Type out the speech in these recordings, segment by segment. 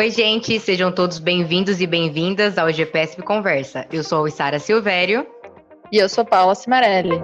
Oi, gente, sejam todos bem-vindos e bem-vindas ao GPSP Conversa. Eu sou a Sara Silvério. E eu sou Paula Cimarelli.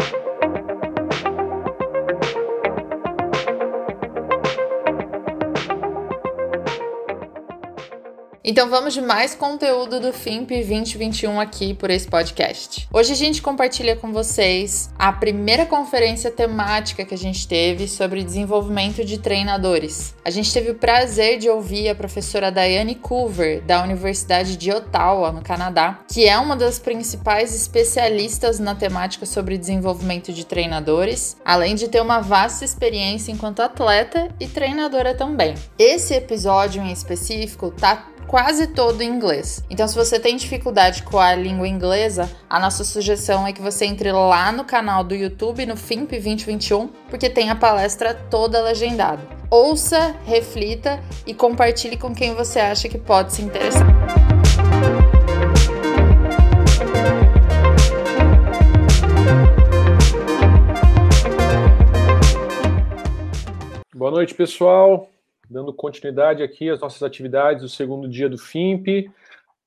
Então vamos de mais conteúdo do FIMP 2021 aqui por esse podcast. Hoje a gente compartilha com vocês a primeira conferência temática que a gente teve sobre desenvolvimento de treinadores. A gente teve o prazer de ouvir a professora Diane Coover, da Universidade de Ottawa, no Canadá, que é uma das principais especialistas na temática sobre desenvolvimento de treinadores, além de ter uma vasta experiência enquanto atleta e treinadora também. Esse episódio em específico tá quase todo em inglês. Então, se você tem dificuldade com a língua inglesa, a nossa sugestão é que você entre lá no canal do YouTube, no FIMP 2021, porque tem a palestra toda legendada. Ouça, reflita e compartilhe com quem você acha que pode se interessar. Boa noite, pessoal dando continuidade aqui às nossas atividades do segundo dia do FIMP.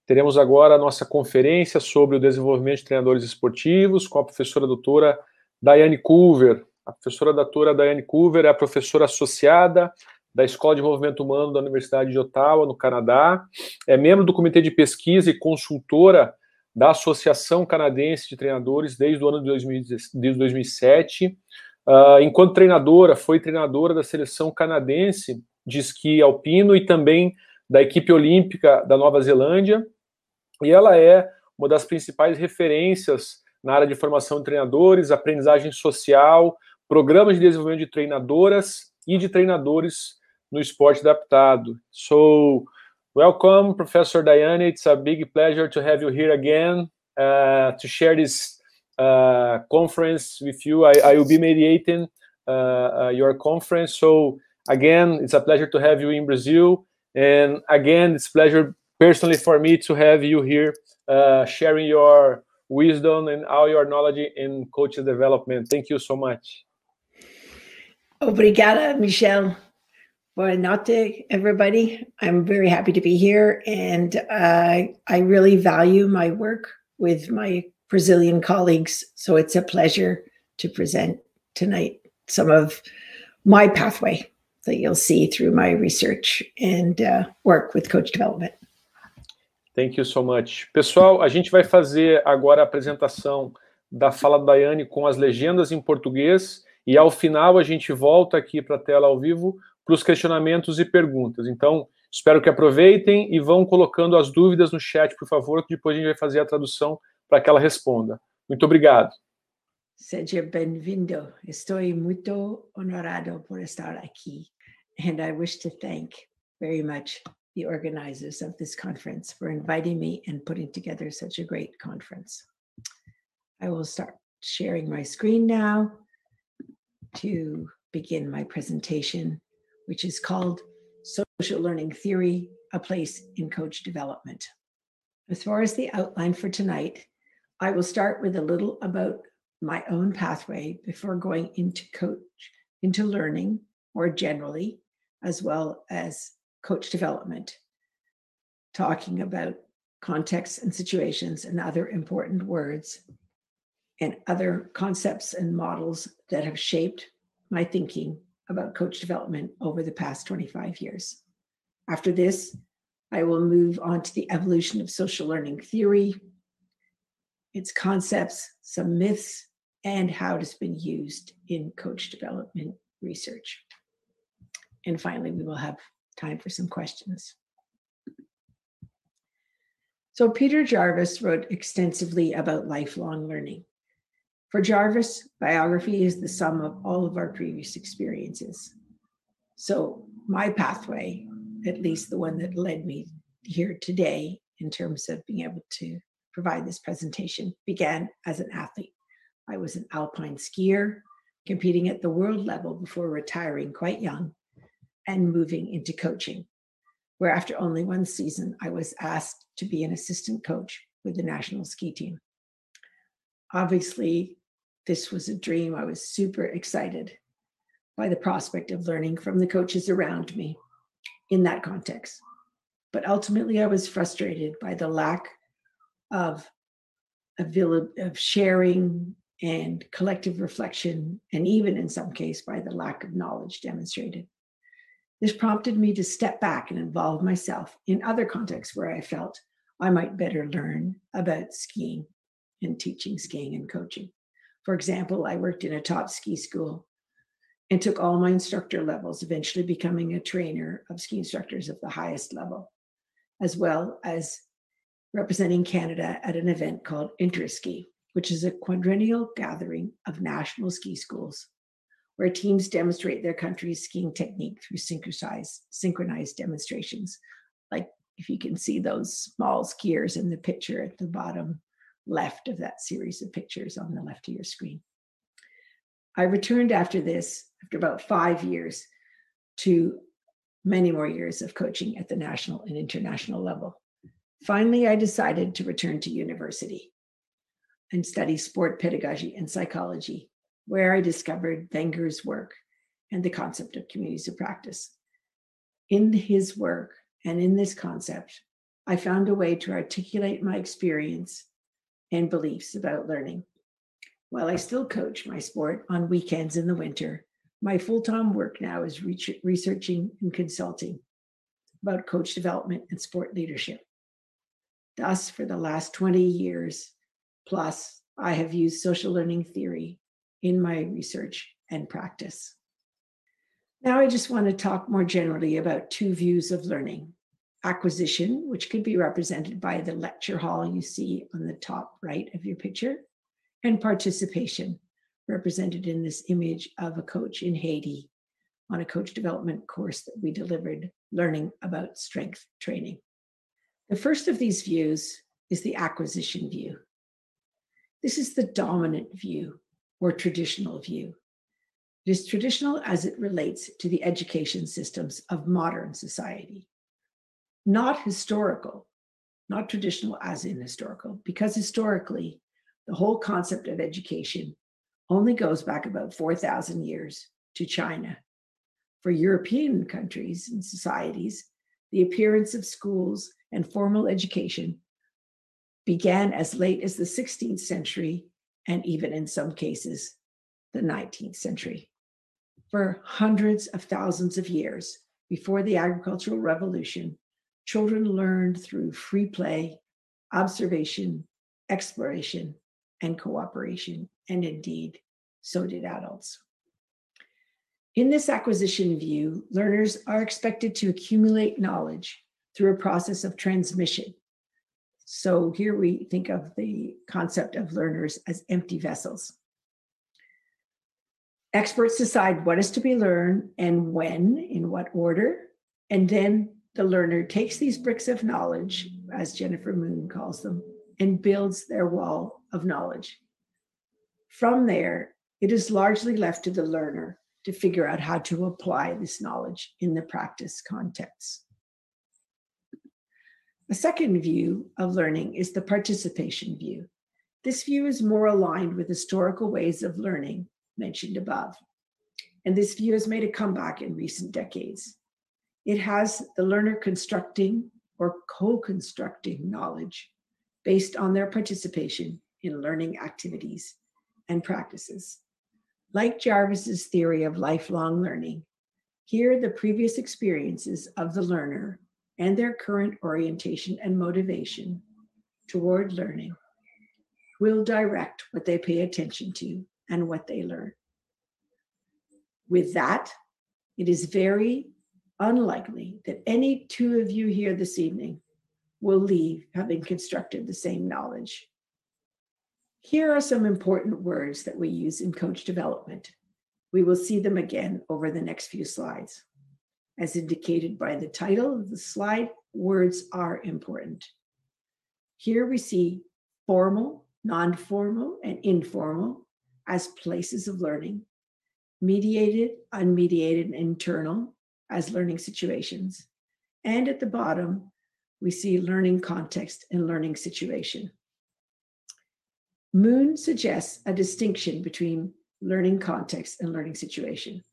Teremos agora a nossa conferência sobre o desenvolvimento de treinadores esportivos com a professora doutora Daiane Culver. A professora doutora Daiane Culver é a professora associada da Escola de Desenvolvimento Humano da Universidade de Ottawa, no Canadá. É membro do Comitê de Pesquisa e consultora da Associação Canadense de Treinadores desde o ano de 2007. Uh, enquanto treinadora, foi treinadora da seleção canadense de esqui alpino e também da equipe olímpica da Nova Zelândia. E ela é uma das principais referências na área de formação de treinadores, aprendizagem social, programas de desenvolvimento de treinadoras e de treinadores no esporte adaptado. So, welcome, Professor Diane. It's a big pleasure to have you here again uh, to share this uh, conference with you. I, I will be mediating uh, uh your conference. So, Again, it's a pleasure to have you in Brazil. And again, it's a pleasure personally for me to have you here uh, sharing your wisdom and all your knowledge in coaching development. Thank you so much. Obrigada, Michelle. Boa noite, everybody. I'm very happy to be here, and uh, I really value my work with my Brazilian colleagues. So it's a pleasure to present tonight some of my pathway that you'll see through my research and uh, work with coach development. Thank you so much. Pessoal, a gente vai fazer agora a apresentação da fala da Daiane com as legendas em português e ao final a gente volta aqui para a tela ao vivo para os questionamentos e perguntas. Então, espero que aproveitem e vão colocando as dúvidas no chat, por favor, que depois a gente vai fazer a tradução para que ela responda. Muito obrigado. Seja bem-vindo. Estou muito honorado por estar aqui. And I wish to thank very much the organizers of this conference for inviting me and putting together such a great conference. I will start sharing my screen now to begin my presentation, which is called Social Learning Theory, a Place in Coach Development. As far as the outline for tonight, I will start with a little about my own pathway before going into coach, into learning more generally, as well as coach development, talking about contexts and situations and other important words and other concepts and models that have shaped my thinking about coach development over the past 25 years. After this, I will move on to the evolution of social learning theory, its concepts, some myths, and how it has been used in coach development research. And finally, we will have time for some questions. So, Peter Jarvis wrote extensively about lifelong learning. For Jarvis, biography is the sum of all of our previous experiences. So, my pathway, at least the one that led me here today in terms of being able to provide this presentation, began as an athlete. I was an alpine skier, competing at the world level before retiring quite young and moving into coaching, where after only one season, I was asked to be an assistant coach with the national ski team. Obviously, this was a dream. I was super excited by the prospect of learning from the coaches around me in that context. But ultimately, I was frustrated by the lack of, of sharing and collective reflection, and even in some case by the lack of knowledge demonstrated. This prompted me to step back and involve myself in other contexts where I felt I might better learn about skiing and teaching skiing and coaching. For example, I worked in a top ski school and took all my instructor levels, eventually becoming a trainer of ski instructors of the highest level, as well as representing Canada at an event called Interski, which is a quadrennial gathering of national ski schools where teams demonstrate their country's skiing technique through synchronized, synchronized demonstrations. Like if you can see those small skiers in the picture at the bottom left of that series of pictures on the left of your screen. I returned after this, after about five years, to many more years of coaching at the national and international level. Finally, I decided to return to university and study sport pedagogy and psychology where I discovered Wenger's work and the concept of communities of practice. In his work and in this concept, I found a way to articulate my experience and beliefs about learning. While I still coach my sport on weekends in the winter, my full time work now is researching and consulting about coach development and sport leadership. Thus, for the last 20 years plus, I have used social learning theory in my research and practice. Now, I just want to talk more generally about two views of learning acquisition, which could be represented by the lecture hall you see on the top right of your picture, and participation, represented in this image of a coach in Haiti on a coach development course that we delivered learning about strength training. The first of these views is the acquisition view. This is the dominant view or traditional view. It is traditional as it relates to the education systems of modern society, not historical, not traditional as in historical, because historically, the whole concept of education only goes back about 4,000 years to China. For European countries and societies, the appearance of schools and formal education began as late as the 16th century and even in some cases, the 19th century. For hundreds of thousands of years before the agricultural revolution, children learned through free play, observation, exploration, and cooperation, and indeed, so did adults. In this acquisition view, learners are expected to accumulate knowledge through a process of transmission so here we think of the concept of learners as empty vessels. Experts decide what is to be learned and when, in what order, and then the learner takes these bricks of knowledge, as Jennifer Moon calls them, and builds their wall of knowledge. From there, it is largely left to the learner to figure out how to apply this knowledge in the practice context. A second view of learning is the participation view. This view is more aligned with historical ways of learning mentioned above. And this view has made a comeback in recent decades. It has the learner constructing or co constructing knowledge based on their participation in learning activities and practices. Like Jarvis's theory of lifelong learning, here the previous experiences of the learner and their current orientation and motivation toward learning will direct what they pay attention to and what they learn. With that, it is very unlikely that any two of you here this evening will leave having constructed the same knowledge. Here are some important words that we use in coach development. We will see them again over the next few slides. As indicated by the title of the slide, words are important. Here we see formal, non formal, and informal as places of learning, mediated, unmediated, and internal as learning situations. And at the bottom, we see learning context and learning situation. Moon suggests a distinction between learning context and learning situation.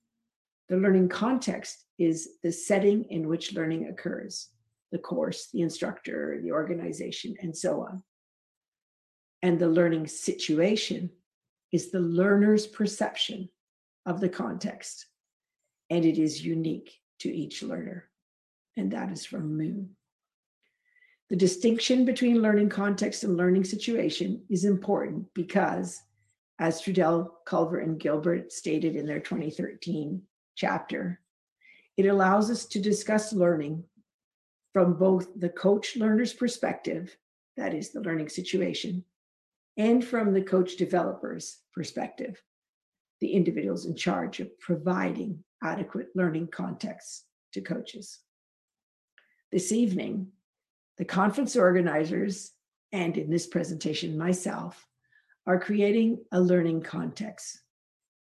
The learning context is the setting in which learning occurs. the course, the instructor, the organization, and so on. And the learning situation is the learner's perception of the context, and it is unique to each learner. And that is from Moon. The distinction between learning context and learning situation is important because, as Trudel, Culver, and Gilbert stated in their 2013 chapter, it allows us to discuss learning from both the coach learner's perspective, that is the learning situation, and from the coach developer's perspective, the individuals in charge of providing adequate learning contexts to coaches. This evening, the conference organizers, and in this presentation, myself, are creating a learning context.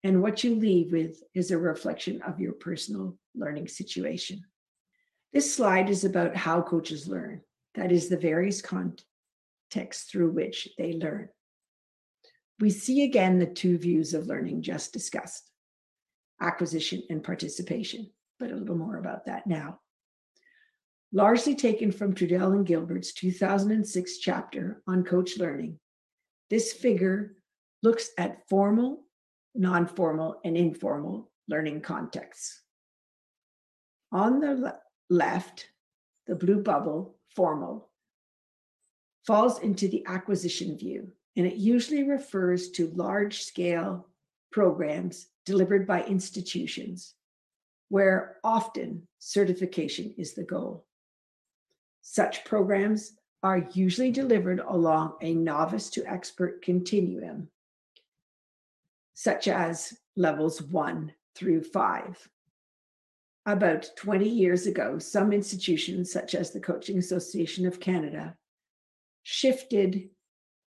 And what you leave with is a reflection of your personal learning situation. This slide is about how coaches learn, that is, the various contexts through which they learn. We see again the two views of learning just discussed acquisition and participation, but a little more about that now largely taken from Trudel and Gilbert's 2006 chapter on coach learning. This figure looks at formal, non formal, and informal learning contexts. On the le- left, the blue bubble, formal, falls into the acquisition view, and it usually refers to large scale programs delivered by institutions where often certification is the goal. Such programs are usually delivered along a novice to expert continuum, such as levels one through five. About 20 years ago, some institutions, such as the Coaching Association of Canada, shifted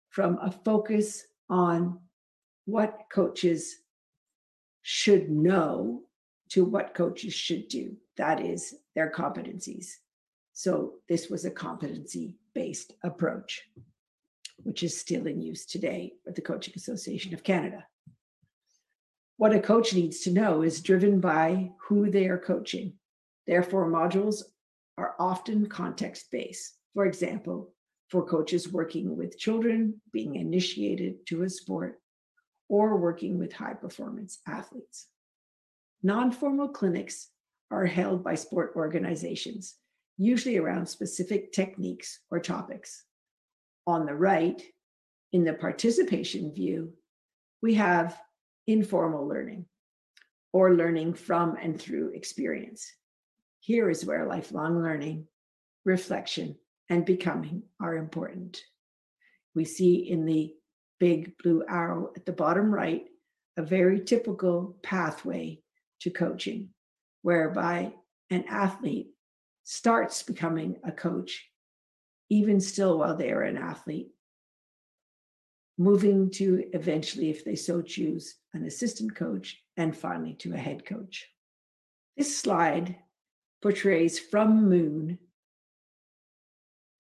from a focus on what coaches should know to what coaches should do. That is their competencies. So this was a competency based approach, which is still in use today with the Coaching Association of Canada. What a coach needs to know is driven by who they are coaching. Therefore, modules are often context based. For example, for coaches working with children being initiated to a sport or working with high performance athletes. Non formal clinics are held by sport organizations usually around specific techniques or topics. On the right, in the participation view, we have informal learning or learning from and through experience. Here is where lifelong learning, reflection, and becoming are important. We see in the big blue arrow at the bottom right a very typical pathway to coaching, whereby an athlete starts becoming a coach, even still while they are an athlete, moving to eventually, if they so choose, an assistant coach, and finally to a head coach. This slide portrays from Moon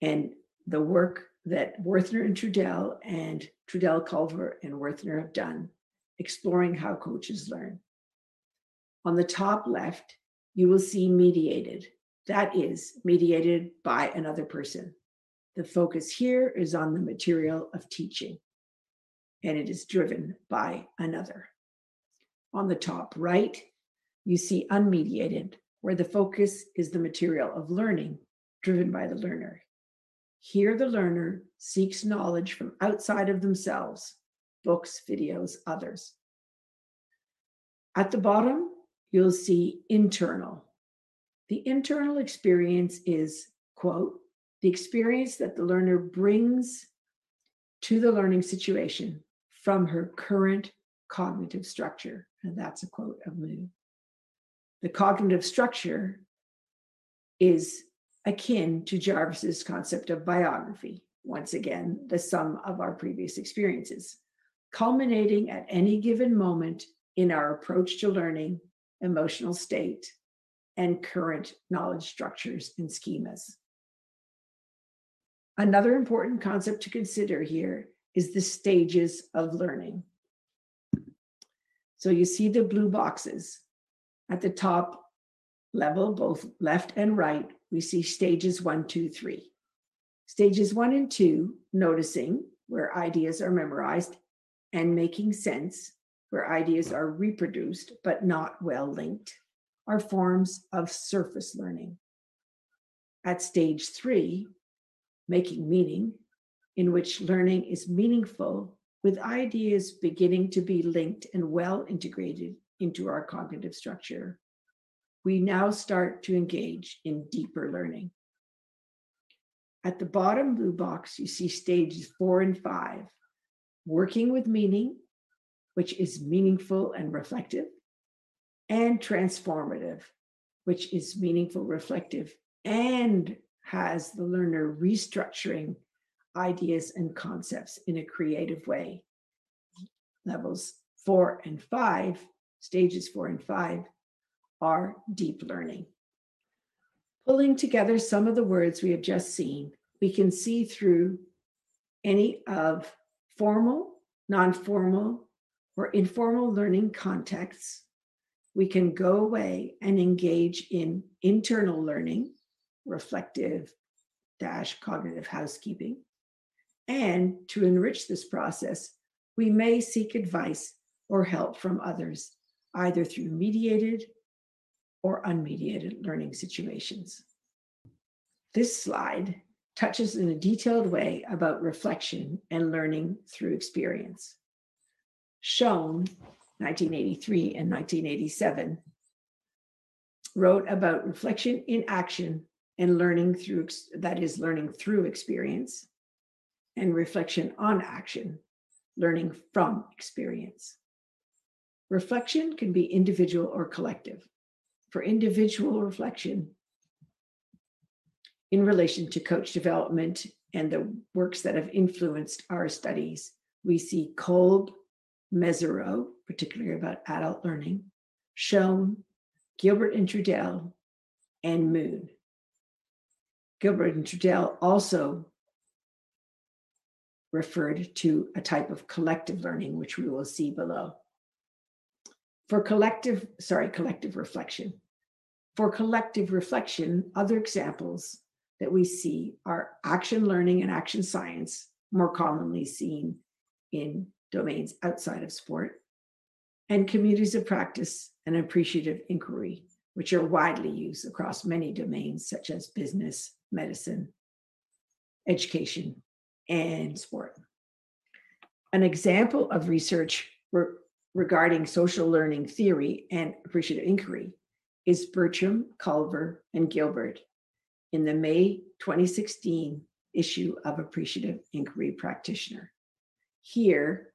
and the work that Werthner and Trudel and Trudel Culver and Werthner have done, exploring how coaches learn. On the top left, you will see mediated, that is mediated by another person. The focus here is on the material of teaching, and it is driven by another. On the top right, you see unmediated, where the focus is the material of learning driven by the learner. Here, the learner seeks knowledge from outside of themselves books, videos, others. At the bottom, you'll see internal, the internal experience is, quote, the experience that the learner brings to the learning situation from her current cognitive structure. And that's a quote of Moon. The cognitive structure is akin to Jarvis's concept of biography. Once again, the sum of our previous experiences, culminating at any given moment in our approach to learning, emotional state, and current knowledge structures and schemas. Another important concept to consider here is the stages of learning. So you see the blue boxes at the top level, both left and right, we see stages one, two, three. Stages one and two, noticing where ideas are memorized and making sense, where ideas are reproduced but not well linked, are forms of surface learning. At stage three, making meaning, in which learning is meaningful with ideas beginning to be linked and well integrated into our cognitive structure, we now start to engage in deeper learning. At the bottom blue box, you see stages four and five working with meaning, which is meaningful and reflective, and transformative, which is meaningful, reflective, and has the learner restructuring ideas and concepts in a creative way. Levels four and five, stages four and five, are deep learning. Pulling together some of the words we have just seen, we can see through any of formal, non formal, or informal learning contexts. We can go away and engage in internal learning, reflective dash cognitive housekeeping. And to enrich this process, we may seek advice or help from others, either through mediated or unmediated learning situations. This slide touches in a detailed way about reflection and learning through experience. Schoen, 1983 and 1987, wrote about reflection in action and learning through, that is, learning through experience, and reflection on action, learning from experience. Reflection can be individual or collective for individual reflection in relation to coach development and the works that have influenced our studies, we see Kolb, Mezirow, particularly about adult learning, Schoen, Gilbert and Trudel, and Moon. Gilbert and Trudel also referred to a type of collective learning, which we will see below. For collective, sorry, collective reflection, for collective reflection, other examples that we see are action learning and action science, more commonly seen in domains outside of sport, and communities of practice and appreciative inquiry, which are widely used across many domains such as business, medicine, education, and sport. An example of research re- regarding social learning theory and appreciative inquiry is Bertram, Culver, and Gilbert in the May 2016 issue of Appreciative Inquiry Practitioner. Here,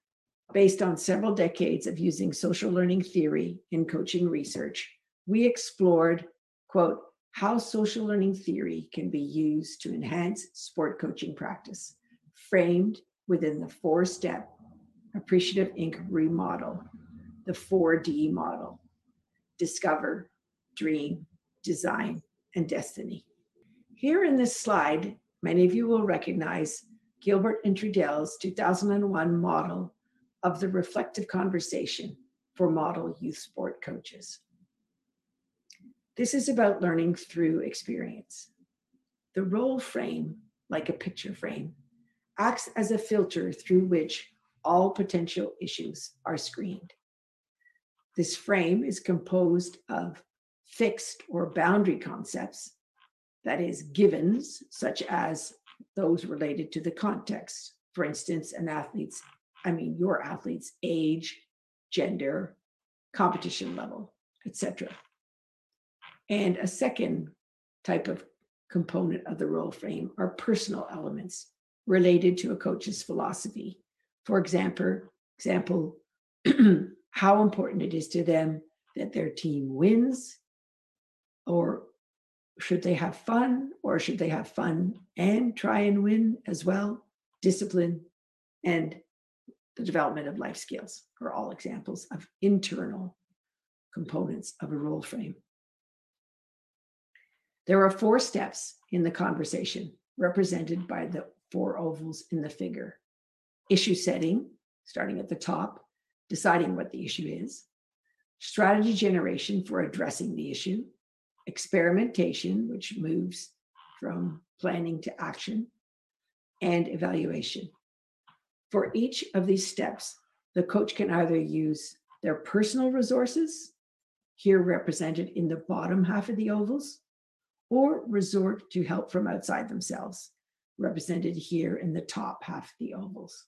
based on several decades of using social learning theory in coaching research, we explored, quote, how social learning theory can be used to enhance sport coaching practice, framed within the four step appreciative inquiry model, the 4D model discover, dream, design, and destiny. Here in this slide, many of you will recognize Gilbert and Trudel's 2001 model of the reflective conversation for model youth sport coaches. This is about learning through experience. The role frame, like a picture frame, acts as a filter through which all potential issues are screened. This frame is composed of fixed or boundary concepts, that is, givens, such as those related to the context. For instance, an athlete's, I mean, your athlete's age, gender, competition level, etc. And a second type of component of the role frame are personal elements related to a coach's philosophy. For example, example, how important it is to them that their team wins, or should they have fun, or should they have fun and try and win as well? Discipline and the development of life skills are all examples of internal components of a role frame. There are four steps in the conversation represented by the four ovals in the figure. Issue setting, starting at the top, deciding what the issue is, strategy generation for addressing the issue, experimentation, which moves from planning to action, and evaluation. For each of these steps, the coach can either use their personal resources, here represented in the bottom half of the ovals, or resort to help from outside themselves, represented here in the top half of the ovals.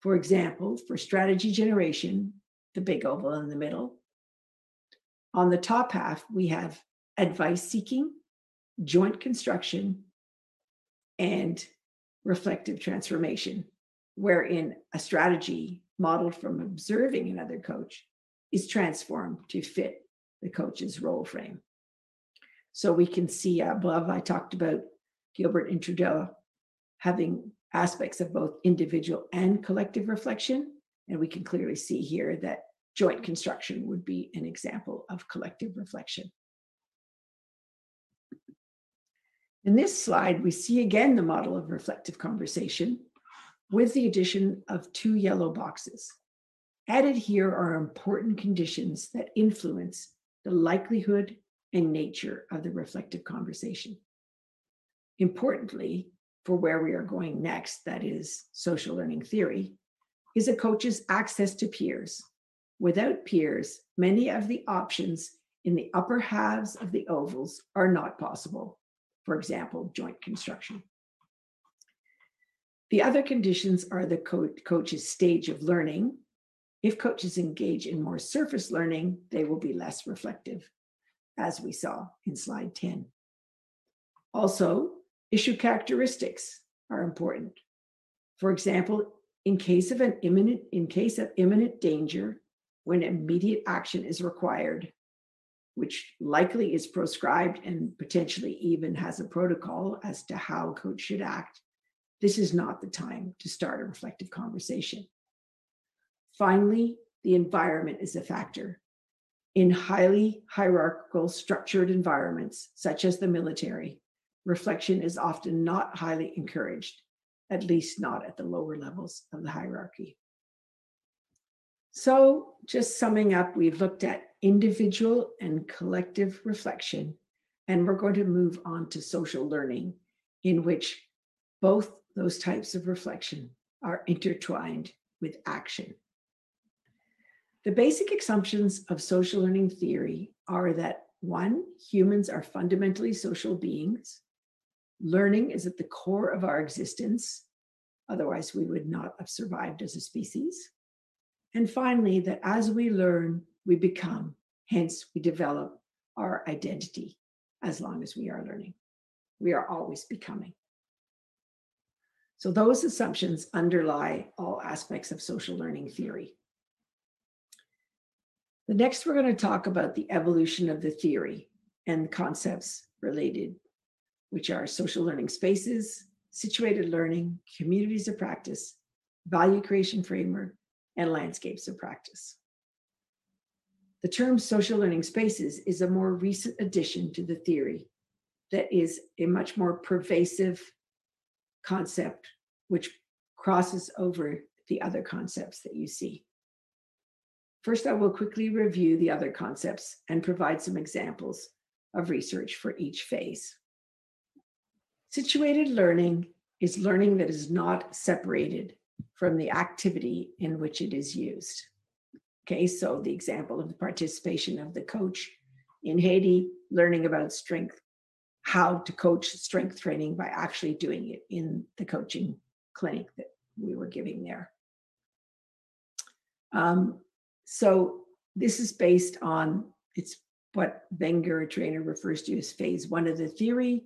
For example, for strategy generation, the big oval in the middle, on the top half, we have advice seeking, joint construction, and reflective transformation, wherein a strategy modeled from observing another coach is transformed to fit the coach's role frame. So we can see above, I talked about Gilbert and Trudel having aspects of both individual and collective reflection. And we can clearly see here that joint construction would be an example of collective reflection. In this slide, we see again the model of reflective conversation with the addition of two yellow boxes. Added here are important conditions that influence the likelihood and nature of the reflective conversation. Importantly, for where we are going next, that is social learning theory, is a coach's access to peers. Without peers, many of the options in the upper halves of the ovals are not possible. For example, joint construction. The other conditions are the co- coach's stage of learning. If coaches engage in more surface learning, they will be less reflective, as we saw in slide 10. Also, issue characteristics are important. For example, in case of an imminent in case of imminent danger, when immediate action is required, which likely is proscribed and potentially even has a protocol as to how a coach should act, this is not the time to start a reflective conversation. Finally, the environment is a factor. In highly hierarchical, structured environments, such as the military, reflection is often not highly encouraged, at least not at the lower levels of the hierarchy. So, just summing up, we've looked at individual and collective reflection, and we're going to move on to social learning, in which both those types of reflection are intertwined with action. The basic assumptions of social learning theory are that one, humans are fundamentally social beings. Learning is at the core of our existence. Otherwise, we would not have survived as a species. And finally, that as we learn, we become, hence, we develop our identity as long as we are learning. We are always becoming. So those assumptions underlie all aspects of social learning theory. The next, we're going to talk about the evolution of the theory and concepts related, which are social learning spaces, situated learning, communities of practice, value creation framework, and landscapes of practice. The term social learning spaces is a more recent addition to the theory that is a much more pervasive concept which crosses over the other concepts that you see. First, I will quickly review the other concepts and provide some examples of research for each phase. Situated learning is learning that is not separated from the activity in which it is used. Okay, so the example of the participation of the coach in Haiti, learning about strength how to coach strength training by actually doing it in the coaching clinic that we were giving there. Um, so this is based on it's what Wenger-Trayner, refers to as phase one of the theory.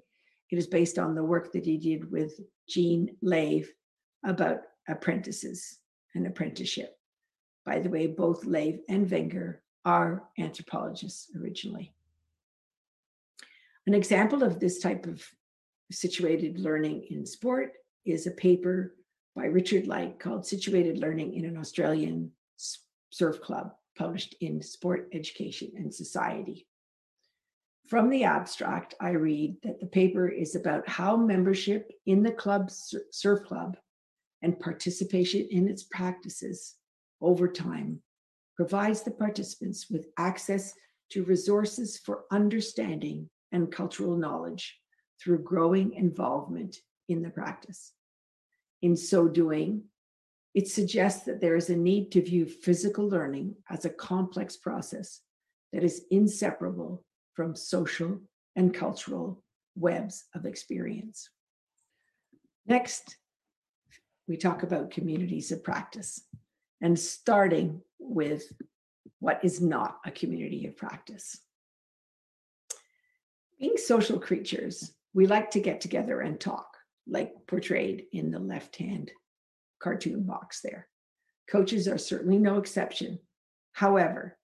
It is based on the work that he did with Jean Lave about apprentices and apprenticeship. By the way, both Lave and Wenger are anthropologists originally. An example of this type of situated learning in sport is a paper by Richard Light called Situated Learning in an Australian Surf Club, published in Sport Education and Society. From the abstract, I read that the paper is about how membership in the club surf club and participation in its practices over time provides the participants with access to resources for understanding and cultural knowledge through growing involvement in the practice. In so doing, it suggests that there is a need to view physical learning as a complex process that is inseparable from social and cultural webs of experience. Next, we talk about communities of practice and starting with what is not a community of practice. Being social creatures, we like to get together and talk, like portrayed in the left hand cartoon box there. Coaches are certainly no exception. However,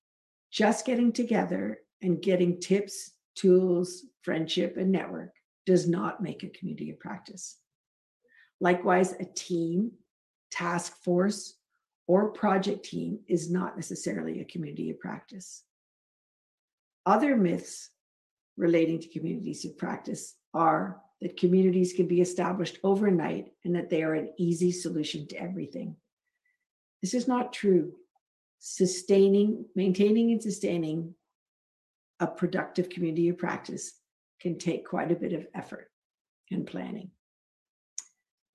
just getting together and getting tips, tools, friendship, and network does not make a community of practice. Likewise, a team, task force, or project team is not necessarily a community of practice. Other myths relating to communities of practice are that communities can be established overnight and that they are an easy solution to everything. This is not true. Sustaining, maintaining, and sustaining a productive community of practice can take quite a bit of effort and planning.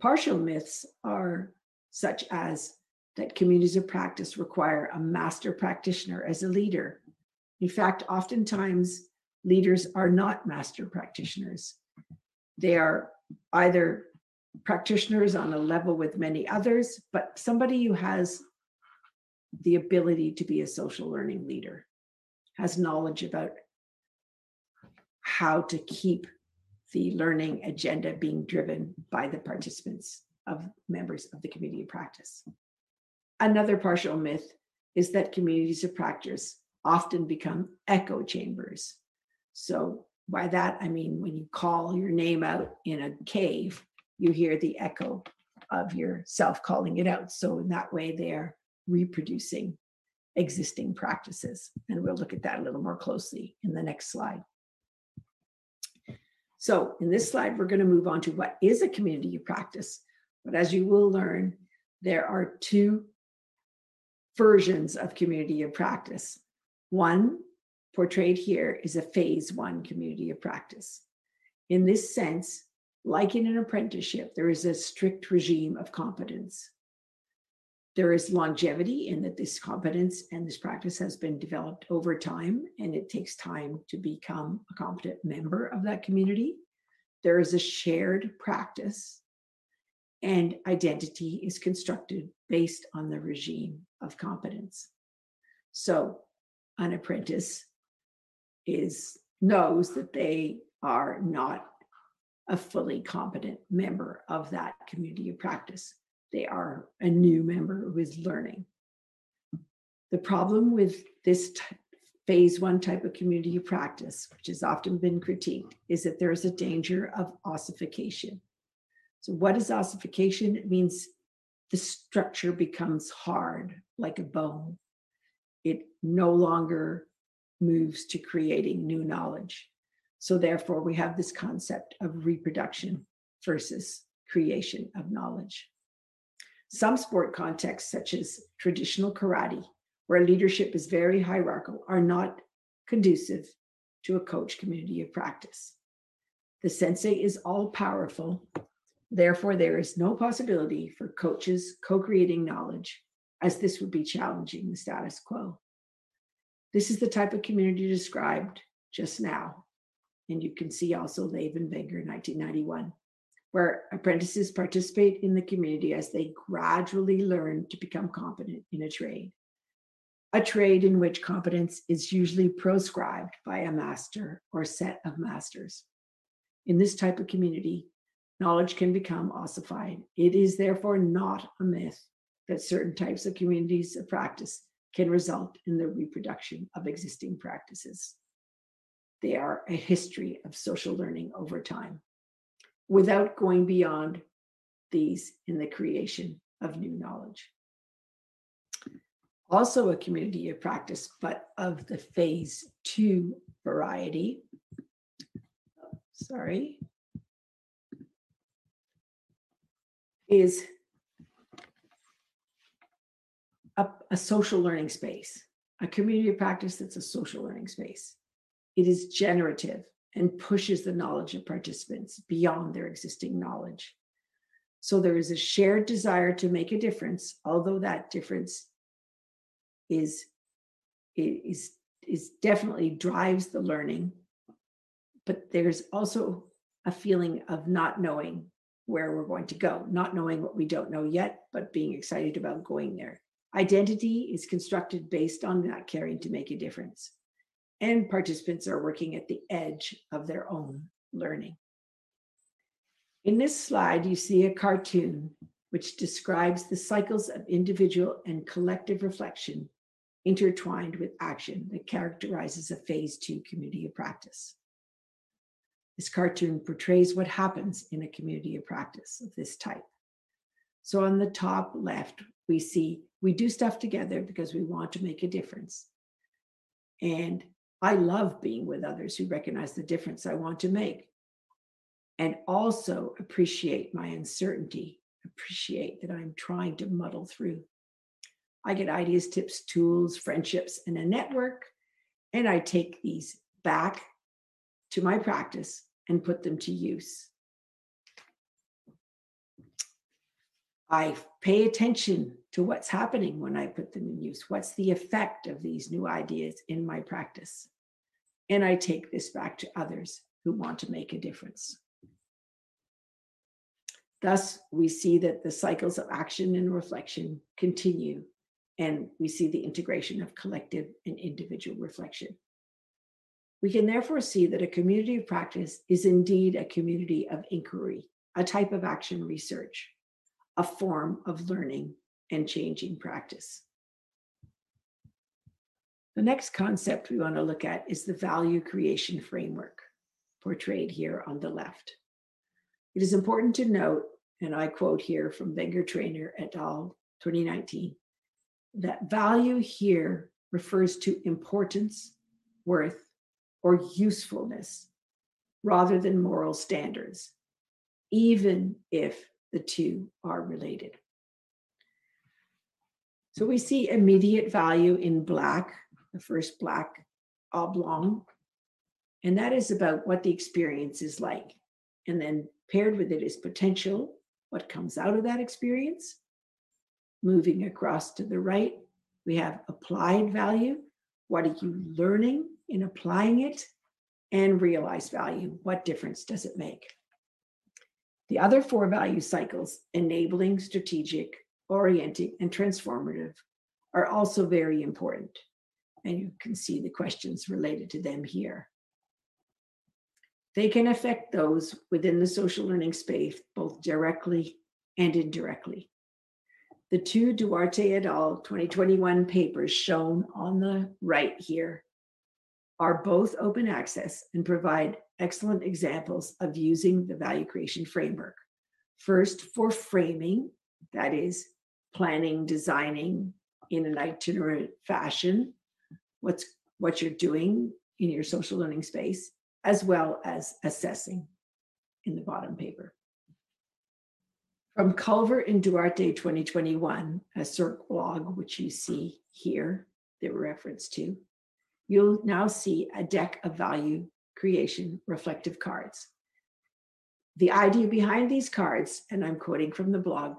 Partial myths are such as that communities of practice require a master practitioner as a leader. In fact, oftentimes leaders are not master practitioners. They are either practitioners on a level with many others, but somebody who has the ability to be a social learning leader, has knowledge about how to keep the learning agenda being driven by the participants of members of the community of practice. Another partial myth is that communities of practice often become echo chambers. So by that, I mean when you call your name out in a cave, you hear the echo of yourself calling it out. So in that way, they're reproducing existing practices. And we'll look at that a little more closely in the next slide. So in this slide, we're going to move on to what is a community of practice. But as you will learn, there are two versions of community of practice. One portrayed here is a phase one community of practice. In this sense, like in an apprenticeship, there is a strict regime of competence. There is longevity in that this competence and this practice has been developed over time, and it takes time to become a competent member of that community. There is a shared practice, and identity is constructed based on the regime of competence. So, an apprentice is knows that they are not a fully competent member of that community of practice. They are a new member who is learning. The problem with this t- phase one type of community practice, which has often been critiqued, is that there is a danger of ossification. So, what is ossification? It means the structure becomes hard like a bone. It no longer moves to creating new knowledge. So, therefore, we have this concept of reproduction versus creation of knowledge. Some sport contexts, such as traditional karate, where leadership is very hierarchical, are not conducive to a coach community of practice. The sensei is all powerful. Therefore, there is no possibility for coaches co creating knowledge, as this would be challenging the status quo. This is the type of community described just now. And you can see also Lave and Wenger 1991, where apprentices participate in the community as they gradually learn to become competent in a trade. A trade in which competence is usually proscribed by a master or set of masters. In this type of community, knowledge can become ossified. It is therefore not a myth that certain types of communities of practice can result in the reproduction of existing practices. They are a history of social learning over time without going beyond these in the creation of new knowledge. Also, a community of practice, but of the phase two variety. Sorry. Is a, a social learning space, a community of practice that's a social learning space. It is generative and pushes the knowledge of participants beyond their existing knowledge. So there is a shared desire to make a difference, although that difference is is is definitely drives the learning. But there's also a feeling of not knowing where we're going to go, not knowing what we don't know yet, but being excited about going there. Identity is constructed based on that caring to make a difference. And participants are working at the edge of their own learning. In this slide, you see a cartoon which describes the cycles of individual and collective reflection intertwined with action that characterizes a phase two community of practice. This cartoon portrays what happens in a community of practice of this type. So on the top left, we see we do stuff together because we want to make a difference. And I love being with others who recognize the difference I want to make and also appreciate my uncertainty, appreciate that I'm trying to muddle through. I get ideas, tips, tools, friendships, and a network, and I take these back to my practice and put them to use. I pay attention to what's happening when I put them in use. What's the effect of these new ideas in my practice? And I take this back to others who want to make a difference. Thus, we see that the cycles of action and reflection continue, and we see the integration of collective and individual reflection. We can therefore see that a community of practice is indeed a community of inquiry, a type of action research, a form of learning and changing practice. The next concept we want to look at is the value creation framework, portrayed here on the left. It is important to note, and I quote here from Wenger-Trayner et al. 2019, that value here refers to importance, worth, or usefulness rather than moral standards, even if the two are related. So we see immediate value in black, the first black oblong, and that is about what the experience is like. And then paired with it is potential, what comes out of that experience. Moving across to the right, we have applied value. What are you learning in applying it? And realized value. What difference does it make? The other four value cycles, enabling, strategic, orienting, and transformative, are also very important. And you can see the questions related to them here. They can affect those within the social learning space both directly and indirectly. The two Duarte et al. 2021 papers shown on the right here are both open access and provide excellent examples of using the value creation framework. First, for framing, that is, planning, designing in an itinerant fashion, what's what you're doing in your social learning space, as well as assessing in the bottom paper. From Culver and Duarte 2021, a SIRC blog, which you see here, they reference to, you'll now see a deck of value creation reflective cards. The idea behind these cards, and I'm quoting from the blog,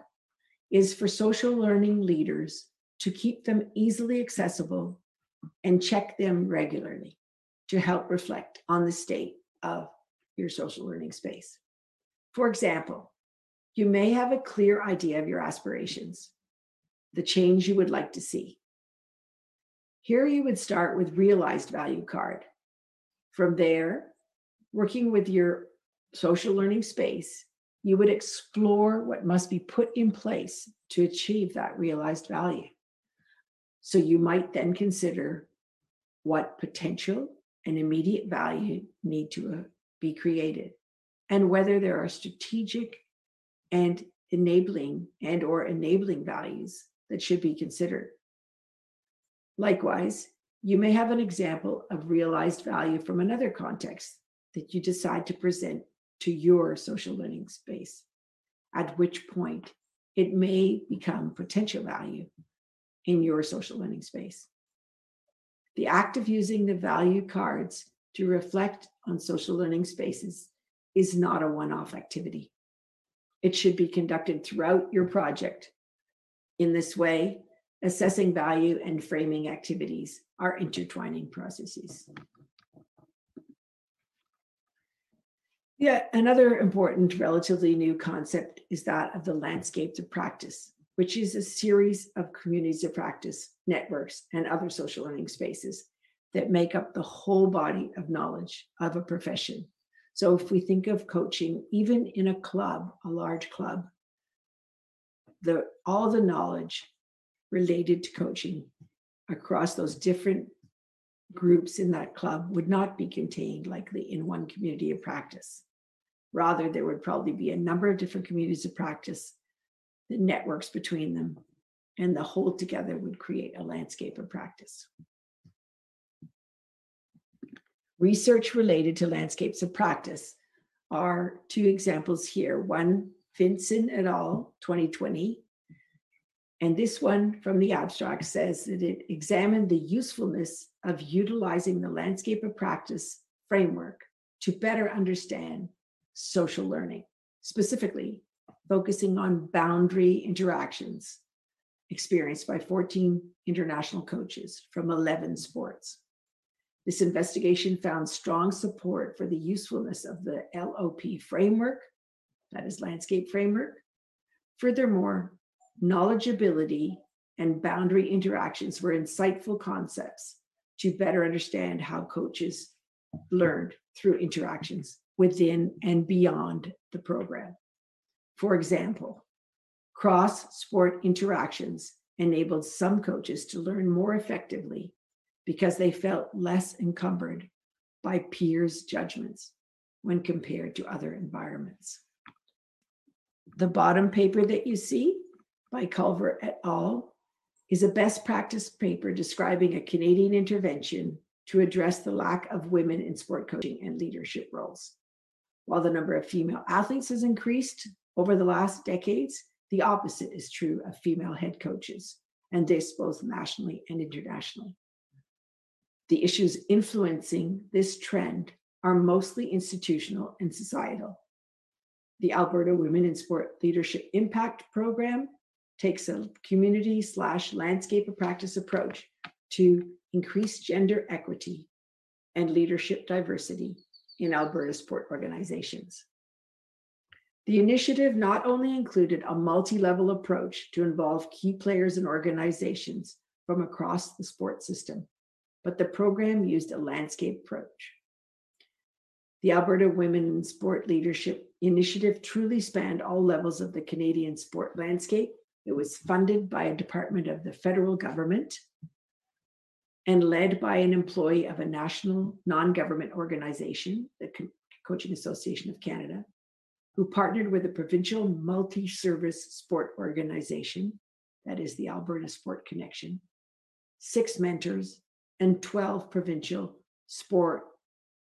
is for social learning leaders to keep them easily accessible and check them regularly to help reflect on the state of your social learning space. For example, you may have a clear idea of your aspirations, the change you would like to see. Here you would start with realized value card. From there, working with your social learning space, you would explore what must be put in place to achieve that realized value. So you might then consider what potential and immediate value need to uh, be created and whether there are strategic and enabling and or enabling values that should be considered. Likewise, you may have an example of realized value from another context that you decide to present to your social learning space, at which point it may become potential value in your social learning space. The act of using the value cards to reflect on social learning spaces is not a one off activity. It should be conducted throughout your project. In this way, assessing value and framing activities are intertwining processes. Yeah, another important, relatively new concept is that of the landscapes of practice, which is a series of communities of practice, networks, and other social learning spaces that make up the whole body of knowledge of a profession. So if we think of coaching, even in a club, a large club, the all the knowledge related to coaching across those different groups in that club would not be contained likely in one community of practice. Rather, there would probably be a number of different communities of practice, the networks between them, and the whole together would create a landscape of practice. Research related to landscapes of practice are two examples here. One, Vinson et al., 2020. And this one from the abstract says that it examined the usefulness of utilizing the landscape of practice framework to better understand social learning, specifically focusing on boundary interactions experienced by 14 international coaches from 11 sports. This investigation found strong support for the usefulness of the LOP framework, that is, landscape framework. Furthermore, knowledgeability and boundary interactions were insightful concepts to better understand how coaches learned through interactions within and beyond the program. For example, cross sport interactions enabled some coaches to learn more effectively because they felt less encumbered by peers' judgments when compared to other environments. The bottom paper that you see by Culver et al. is a best practice paper describing a Canadian intervention to address the lack of women in sport coaching and leadership roles. While the number of female athletes has increased over the last decades, the opposite is true of female head coaches, and this both nationally and internationally. The issues influencing this trend are mostly institutional and societal. The Alberta Women in Sport Leadership Impact Program takes a community slash landscape of practice approach to increase gender equity and leadership diversity in Alberta sport organizations. The initiative not only included a multi level approach to involve key players and organizations from across the sports system, but the program used a landscape approach. The Alberta Women in Sport Leadership Initiative truly spanned all levels of the Canadian sport landscape. It was funded by a department of the federal government and led by an employee of a national non government organization, the Co- Coaching Association of Canada, who partnered with a provincial multi service sport organization, that is the Alberta Sport Connection, six mentors, and 12 provincial sport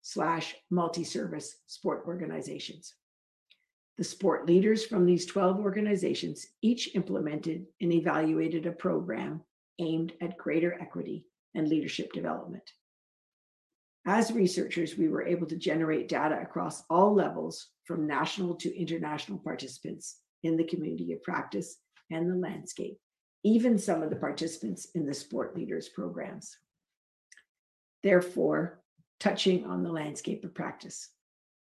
slash multi-service sport organizations. The sport leaders from these 12 organizations each implemented and evaluated a program aimed at greater equity and leadership development. As researchers, we were able to generate data across all levels from national to international participants in the community of practice and the landscape, even some of the participants in the sport leaders programs therefore touching on the landscape of practice.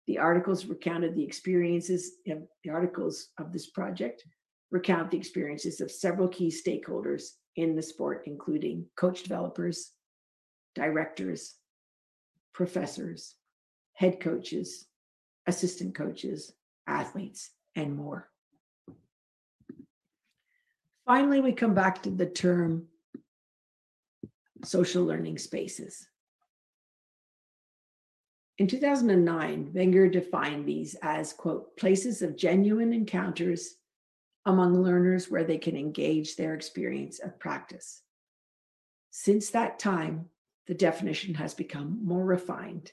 The articles recounted the experiences of the articles of this project recount the experiences of several key stakeholders in the sport, including coach developers, directors, professors, head coaches, assistant coaches, athletes, and more. Finally, we come back to the term social learning spaces. In 2009, Wenger defined these as, quote, places of genuine encounters among learners where they can engage their experience of practice. Since that time, the definition has become more refined,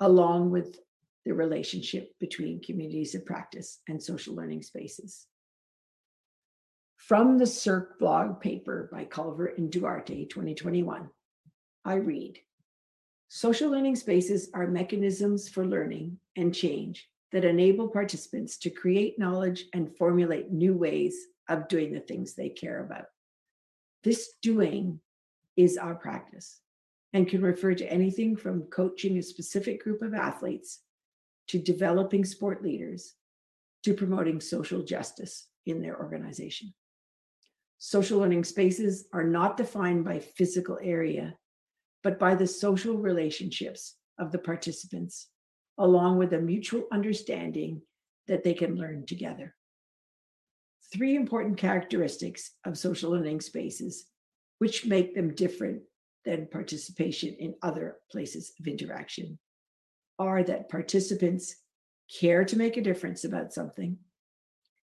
along with the relationship between communities of practice and social learning spaces. From the SIRC blog paper by Culver and Duarte, 2021, I read Social learning spaces are mechanisms for learning and change that enable participants to create knowledge and formulate new ways of doing the things they care about. This doing is our practice and can refer to anything from coaching a specific group of athletes to developing sport leaders to promoting social justice in their organization. Social learning spaces are not defined by physical area but by the social relationships of the participants, along with a mutual understanding that they can learn together. Three important characteristics of social learning spaces, which make them different than participation in other places of interaction, are that participants care to make a difference about something,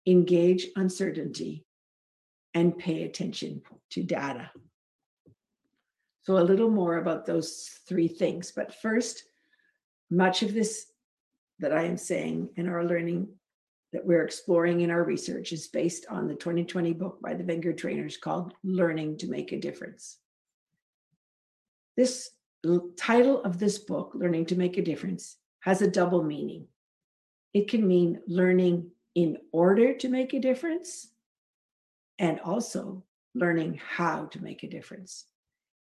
engage uncertainty, and pay attention to data. So, a little more about those three things. But first, much of this that I am saying in our learning that we're exploring in our research is based on the 2020 book by the Wenger-Trayners called Learning to Make a Difference. This title of this book, Learning to Make a Difference, has a double meaning. It can mean learning in order to make a difference and also learning how to make a difference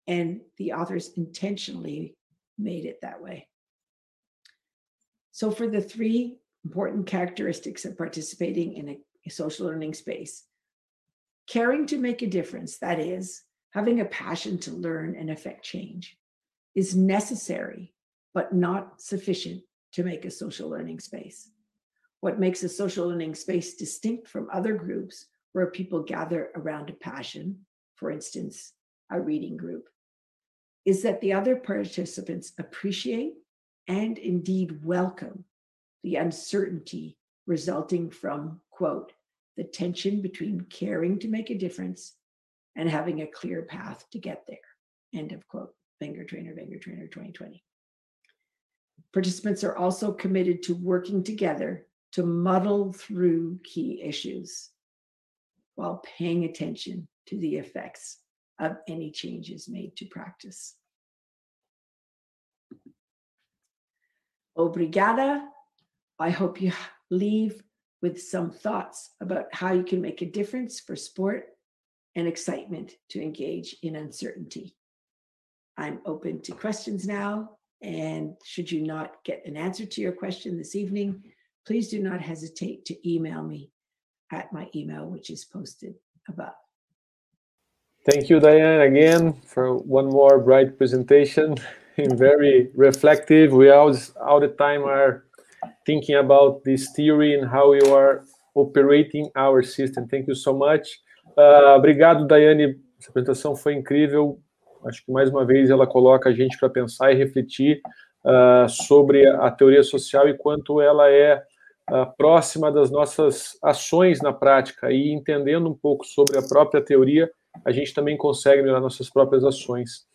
and the authors intentionally made it that way. So, for the three important characteristics of participating in a, social learning space, caring to make a difference, that is, having a passion to learn and affect change, is necessary but not sufficient to make a social learning space. What makes a social learning space distinct from other groups where people gather around a passion, for instance, a reading group, is that the other participants appreciate and indeed welcome the uncertainty resulting from, quote, the tension between caring to make a difference and having a clear path to get there, end of quote. Wenger-Trayner, Wenger Trainer 2020. Participants are also committed to working together to muddle through key issues while paying attention to the effects of any changes made to practice. Obrigada. I hope you leave with some thoughts about how you can make a difference for sport and excitement to engage in uncertainty. I'm open to questions now. And should you not get an answer to your question this evening, please do not hesitate to email me at my email, which is posted above. Thank you, Diane, again for one more bright presentation. very reflective. We always all the time are thinking about this theory and how you are operating our system. Thank you so much. Uh, obrigado, Diane. Essa apresentação foi incrível. Acho que mais uma vez ela coloca a gente para pensar e refletir uh, sobre a teoria social e quanto ela é uh, próxima das nossas ações na prática e entendendo um pouco sobre a própria teoria a gente também consegue melhorar nossas próprias ações.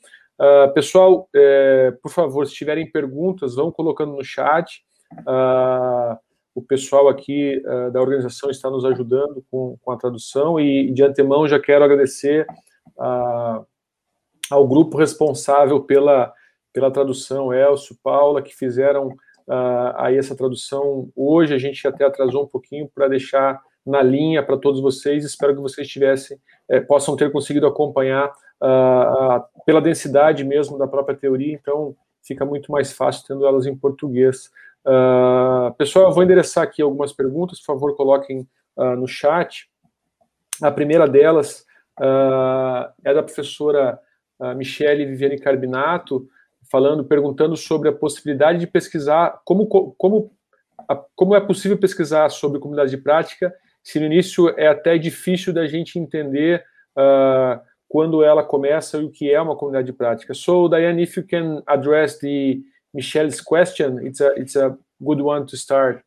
Pessoal, é, por favor, se tiverem perguntas, vão colocando no chat. Uh, o pessoal aqui uh, da organização está nos ajudando com, com, a tradução e, de antemão, já quero agradecer ao grupo responsável pela, pela tradução, Elcio, Paula, que fizeram aí essa tradução hoje. A gente até atrasou um pouquinho para deixar na linha para todos vocês. Espero que vocês tivessem é, possam ter conseguido acompanhar uh, uh, pela densidade mesmo da própria teoria, então fica muito mais fácil tendo elas em português. Uh, pessoal, eu vou endereçar aqui algumas perguntas, por favor, coloquem no chat. A primeira delas é da professora Michele Viviane Carbinato, falando, perguntando sobre a possibilidade de pesquisar como, como, como é possível pesquisar sobre comunidade de prática se no início é até difícil da gente entender uh, quando ela começa e o que é uma comunidade de prática. So, Diane, if you can address the Michelle's question, it's a it's a good one to start.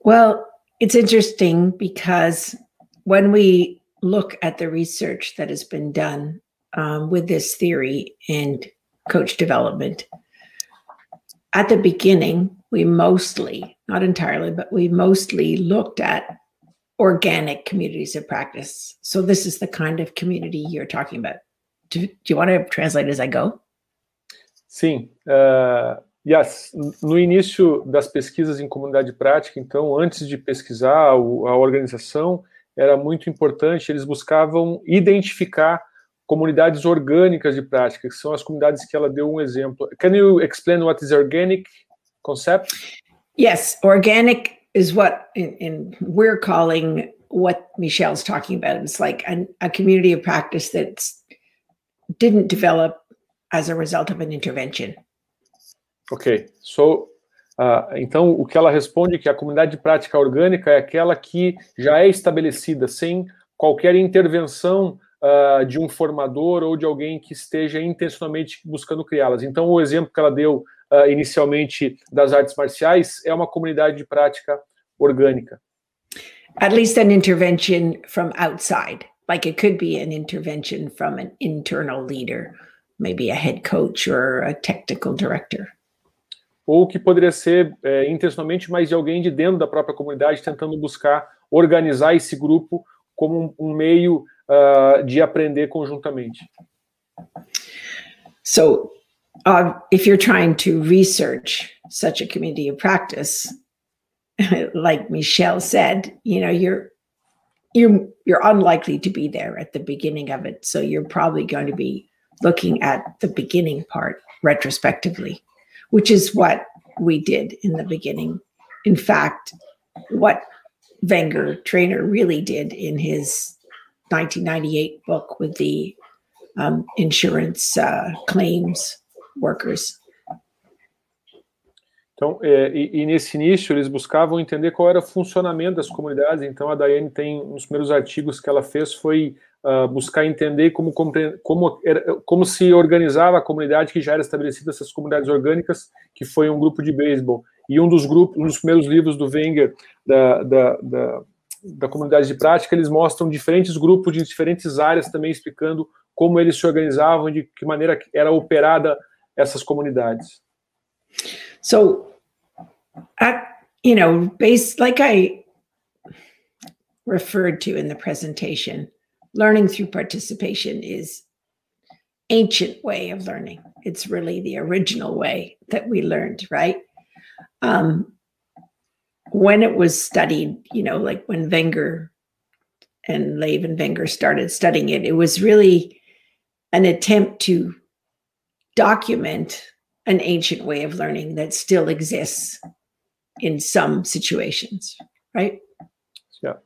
Well, it's interesting because when we look at the research that has been done um, with this theory and coach development, at the beginning, we mostly, not entirely, but we mostly looked at organic communities of practice. So, this is the kind of community you're talking about do, do you want to translate as I go? Sim. Uh, yes. No início das pesquisas em comunidade prática, então, antes de pesquisar a organização, era muito importante, eles buscavam identificar comunidades orgânicas de prática, que são as comunidades que ela deu um exemplo. Can you explain what is organic concept? Yes, organic is what in, in we're calling what Michelle's talking about. It's like an, a community of practice that didn't develop as a result of an intervention. Ok, so uh, então o que ela responde é que a comunidade de prática orgânica é aquela que já é estabelecida sem qualquer intervenção uh, de um formador ou de alguém que esteja intencionalmente buscando criá-las. Então o exemplo que ela deu uh, inicialmente das artes marciais é uma comunidade de prática orgânica. At least an intervention from outside. Like it could be an intervention from an internal leader, maybe a head coach or a technical director. Ou que poderia ser é, intencionalmente, mas de alguém de dentro da própria comunidade tentando buscar organizar esse grupo como um, um meio uh, de aprender conjuntamente. So, uh, if you're trying to research such a community of practice, like Michelle said, you know, you're you're you're unlikely to be there at the beginning of it. So you're probably going to be looking at the beginning part retrospectively, which is what we did in the beginning. In fact, what Wenger-Trayner really did in his 1998 book with the um, insurance uh, claims workers Então, é, e, e, nesse início eles buscavam entender qual era o funcionamento das comunidades. Então, a Daiane tem um dos primeiros artigos que ela fez foi uh, buscar entender como, como, era, como se organizava a comunidade que já era estabelecida, essas comunidades orgânicas, que foi um grupo de beisebol. E um dos grupos, um dos primeiros livros do Wenger da, da, da, da comunidade de prática, eles mostram diferentes grupos de diferentes áreas também explicando como eles se organizavam, de que maneira era operada essas comunidades. So, at, you know, based like I referred to in the presentation, learning through participation is ancient way of learning. It's really the original way that we learned, right? Um, when it was studied, you know, like when Wenger and Lave and Wenger started studying it, it was really an attempt to document an ancient way of learning that still exists in some situations, right?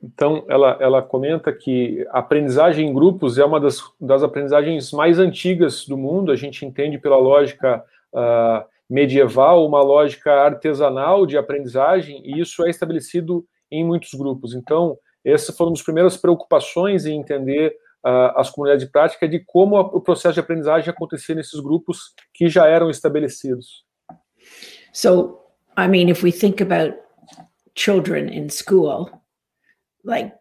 Então, ela, ela comenta que aprendizagem em grupos é uma das, das aprendizagens mais antigas do mundo. A gente entende pela lógica uh, medieval, uma lógica artesanal de aprendizagem, e isso é estabelecido em muitos grupos. Então, essa foi uma das primeiras preocupações em entender as comunidades de prática de como o processo de aprendizagem acontecia nesses grupos que já eram estabelecidos. So, I mean, if we think about children in school, like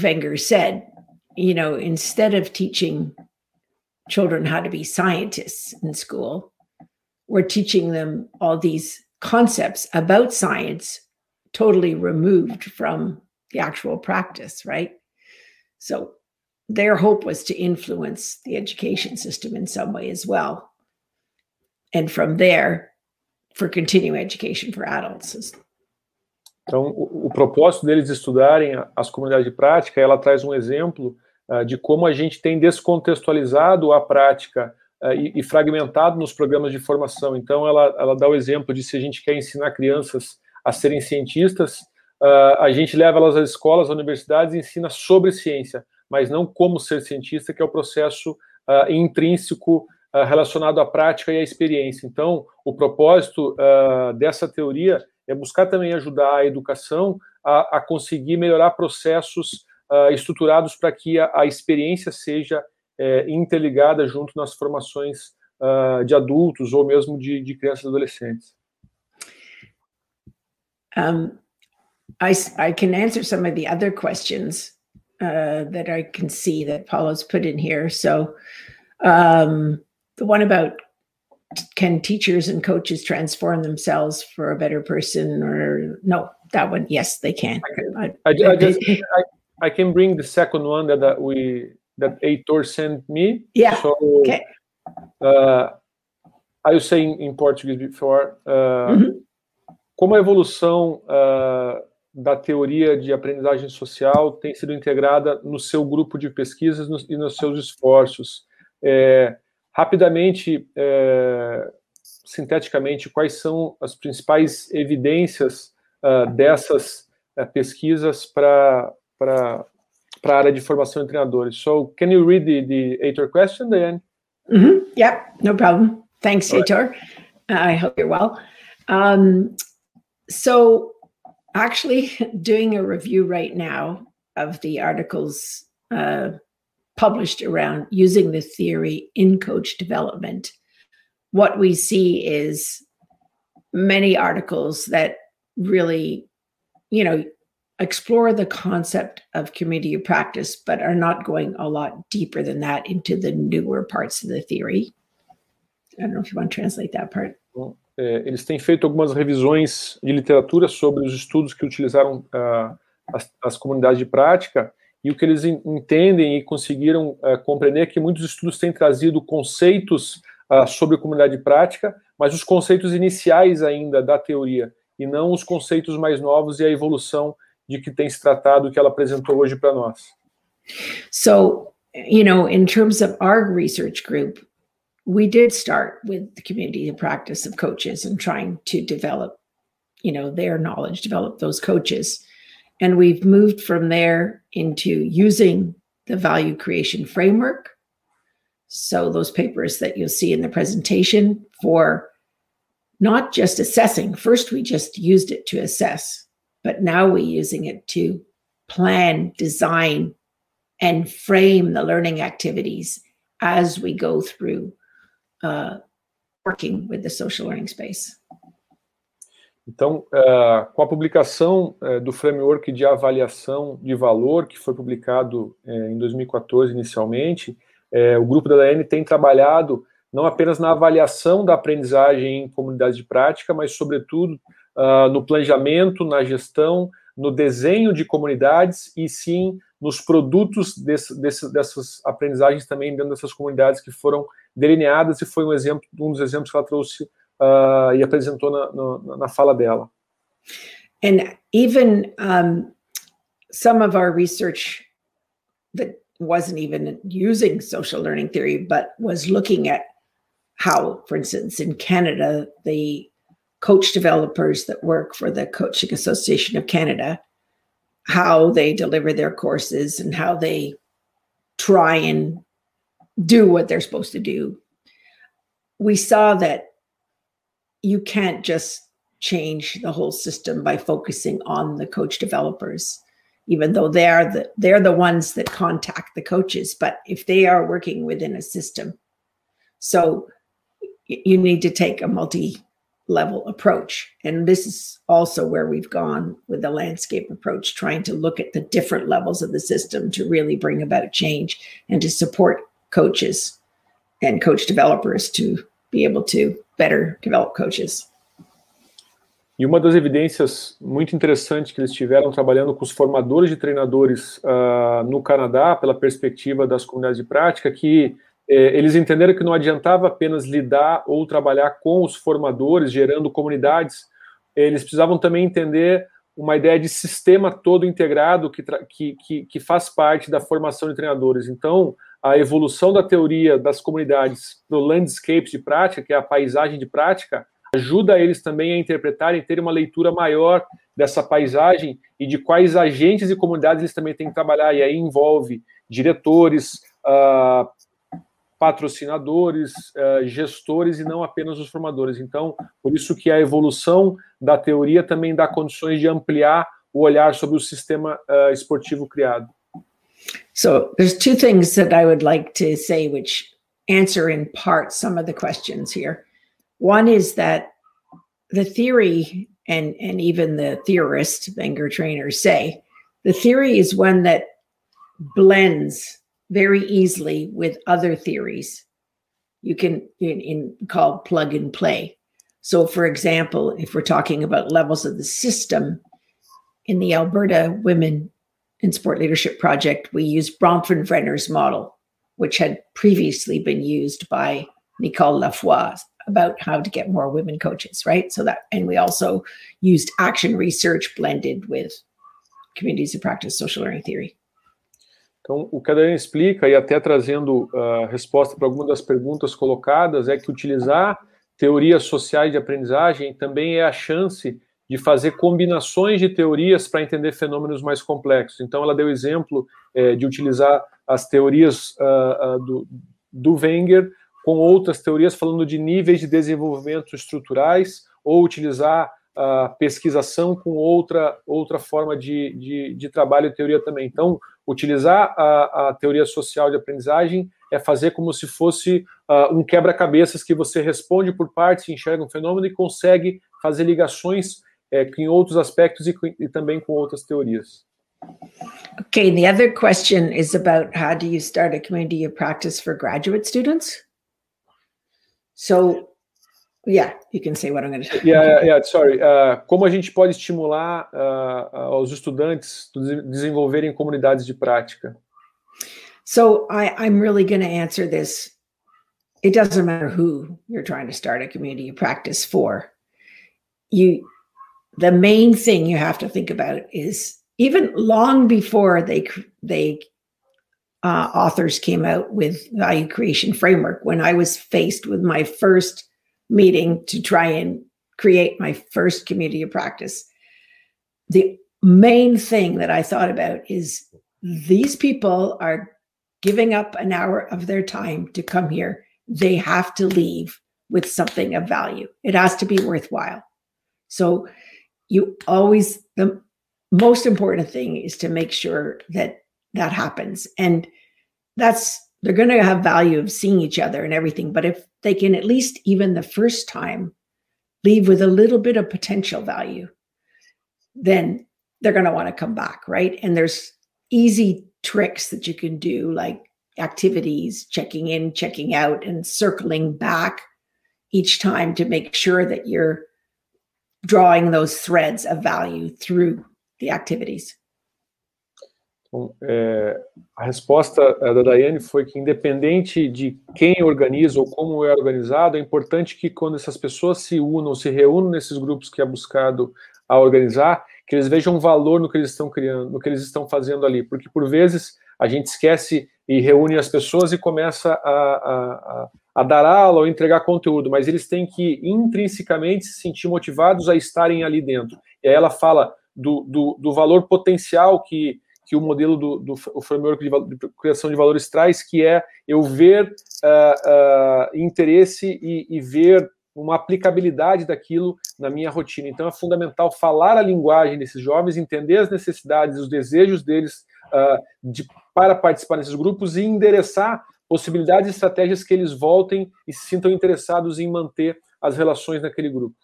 Wenger said, you know, instead of teaching children how to be scientists in school, we're teaching them all these concepts about science totally removed from the actual practice, right? So their hope was to influence the education system in some way as well. And from there, for continuing education for adults. Então, o, o propósito deles estudarem as comunidades de prática, ela traz um exemplo uh, de como a gente tem descontextualizado a prática uh, e, e, fragmentado nos programas de formação. Então, ela, ela dá o exemplo de se a gente quer ensinar crianças a serem cientistas, uh, a gente leva elas às escolas, às universidades e ensina sobre ciência mas não como ser cientista, que é o processo uh, intrínseco uh, relacionado à prática e à experiência. Então, o propósito uh, dessa teoria é buscar também ajudar a educação a, a conseguir melhorar processos estruturados para que a, a, experiência seja é, interligada junto nas formações de adultos ou mesmo de, de crianças e adolescentes. Um, I, I can answer some of the other questions uh, that I can see that Paula's put in here. So um, the one about can teachers and coaches transform themselves for a better person or no that one yes they can I, I, I just I, I, can bring the second one that, that we that Heitor sent me. Yeah. So, Okay. uh, I was saying in Portuguese before, uh, Mhm. como a evolução uh, da teoria de aprendizagem social tem sido integrada no seu grupo de pesquisas e nos seus esforços. É, rapidamente, é, sinteticamente, quais são as principais evidências uh, dessas uh, pesquisas para para a área de formação de treinadores? So, can you read the, the Heitor question, Diane? hmm Yep, no problem. Thanks, All right. Heitor. I hope you're well. Um, so, actually, doing a review right now of the articles uh, published around using the theory in coach development, what we see is many articles that really, you know, explore the concept of community of practice, but are not going a lot deeper than that into the newer parts of the theory. I don't know if you want to translate that part. É, eles têm feito algumas revisões de literatura sobre os estudos que utilizaram ah, as, as comunidades de prática e o que eles en- entendem e conseguiram ah, compreender é que muitos estudos têm trazido conceitos ah, sobre comunidade de prática, mas os conceitos iniciais ainda da teoria e não os conceitos mais novos e a evolução de que tem se tratado que ela apresentou hoje para nós. So, you know, in terms of our research group, we did start with the community of practice of coaches and trying to develop, you know, their knowledge, develop those coaches. And we've moved from there into using the value creation framework. So, those papers that you'll see in the presentation for not just assessing, first, we just used it to assess, but now we're using it to plan, design, and frame the learning activities as we go through uh, working with the social learning space. Então, uh, com a publicação uh, do framework de avaliação de valor, que foi publicado uh, em 2014 inicialmente, o grupo da DN tem trabalhado não apenas na avaliação da aprendizagem em comunidades de prática, mas, sobretudo, no planejamento, na gestão, no desenho de comunidades e, sim, nos produtos desse, desse, dessas aprendizagens também dentro dessas comunidades que foram delineadas e foi um exemplo, um dos exemplos que ela trouxe uh, e apresentou na, na, na, fala dela. And even um, some of our research that wasn't even using social learning theory, but was looking at how, for instance, in Canada, the coach developers that work for the Coaching Association of Canada, how they deliver their courses and how they try and do what they're supposed to do. We saw that you can't just change the whole system by focusing on the coach developers even though they are the they're the ones that contact the coaches but if they are working within a system so you need to take a multi level approach and this is also where we've gone with the landscape approach trying to look at the different levels of the system to really bring about change and to support coaches and coach developers to be able to better develop coaches E uma das evidências muito interessantes que eles tiveram trabalhando com os formadores de treinadores uh, no Canadá, pela perspectiva das comunidades de prática, que eh, eles entenderam que não adiantava apenas lidar ou trabalhar com os formadores, gerando comunidades, eles precisavam também entender uma ideia de sistema todo integrado que, que, que, que faz parte da formação de treinadores. Então, a evolução da teoria das comunidades para o landscape de prática, que é a paisagem de prática, ajuda eles também a interpretarem, terem uma leitura maior dessa paisagem e de quais agentes e comunidades eles também têm que trabalhar. E aí envolve diretores, uh, patrocinadores, uh, gestores e não apenas os formadores. Então, por isso que a evolução da teoria também dá condições de ampliar o olhar sobre o sistema uh, esportivo criado. So there's two things that I would like to say which answer in part some of the questions here. One is that the theory and, and even the theorists, Wenger-Trayners say, the theory is one that blends very easily with other theories. You can in, in called plug and play. So, for example, if we're talking about levels of the system in the Alberta Women in Sport Leadership Project, we used Bronfenbrenner's model, which had previously been used by Nicole LaVoi about how to get more women coaches, right? So that, and we also used action research blended with communities of practice social learning theory. Então, o que a Daniela explica, e até trazendo uh, resposta para algumas das perguntas colocadas, é que utilizar teorias sociais de aprendizagem também é a chance de fazer combinações de teorias para entender fenômenos mais complexos. Então, ela deu exemplo é, de utilizar as teorias uh, uh, do, do Wenger com outras teorias falando de níveis de desenvolvimento estruturais, ou utilizar a pesquisação com outra, outra forma de, de, de trabalho e teoria também. Então, utilizar a, a, teoria social de aprendizagem é fazer como se fosse uh, um quebra-cabeças que você responde por partes, enxerga um fenômeno e consegue fazer ligações é, em outros aspectos e, e também com outras teorias. Okay, the other question is about how do you start a community of practice for graduate students? So, yeah, you can say what I'm going to say. Yeah, yeah, sorry. Uh, como a gente pode estimular uh, os estudantes a desenvolverem comunidades de prática? So, I, I'm really going to answer this. It doesn't matter who you're trying to start a community of practice for. You the main thing you have to think about is even long before they they uh, authors came out with value creation framework when i was faced with my first meeting to try and create my first community of practice the main thing that i thought about is these people are giving up an hour of their time to come here. They have to leave with something of value. It has to be worthwhile. So you always the most important thing is to make sure that that happens. And that's they're going to have value of seeing each other and everything but if they can at least even the first time leave with a little bit of potential value then they're going to want to come back right? And there's easy tricks that you can do like activities checking in checking out and circling back each time to make sure that you're drawing those threads of value through the activities. Então, é, a resposta da Daiane foi que, independente de quem organiza ou como é organizado, é importante que, quando essas pessoas se unam, se reúnam nesses grupos que é buscado a organizar, que eles vejam valor no que eles estão criando, no que eles estão fazendo ali, porque por vezes a gente esquece e reúne as pessoas e começa a, a, a dar aula ou entregar conteúdo, mas eles têm que intrinsecamente se sentir motivados a estarem ali dentro. E aí ela fala do, do, do valor potencial que, que o modelo do, do o framework de, de, criação de valores traz, que é eu ver uh, uh, interesse e, e ver uma aplicabilidade daquilo na minha rotina. Então é fundamental falar a linguagem desses jovens, entender as necessidades, os desejos deles uh, de, para participar desses grupos e endereçar possibilidades e estratégias que eles voltem e se sintam interessados em manter as relações naquele grupo.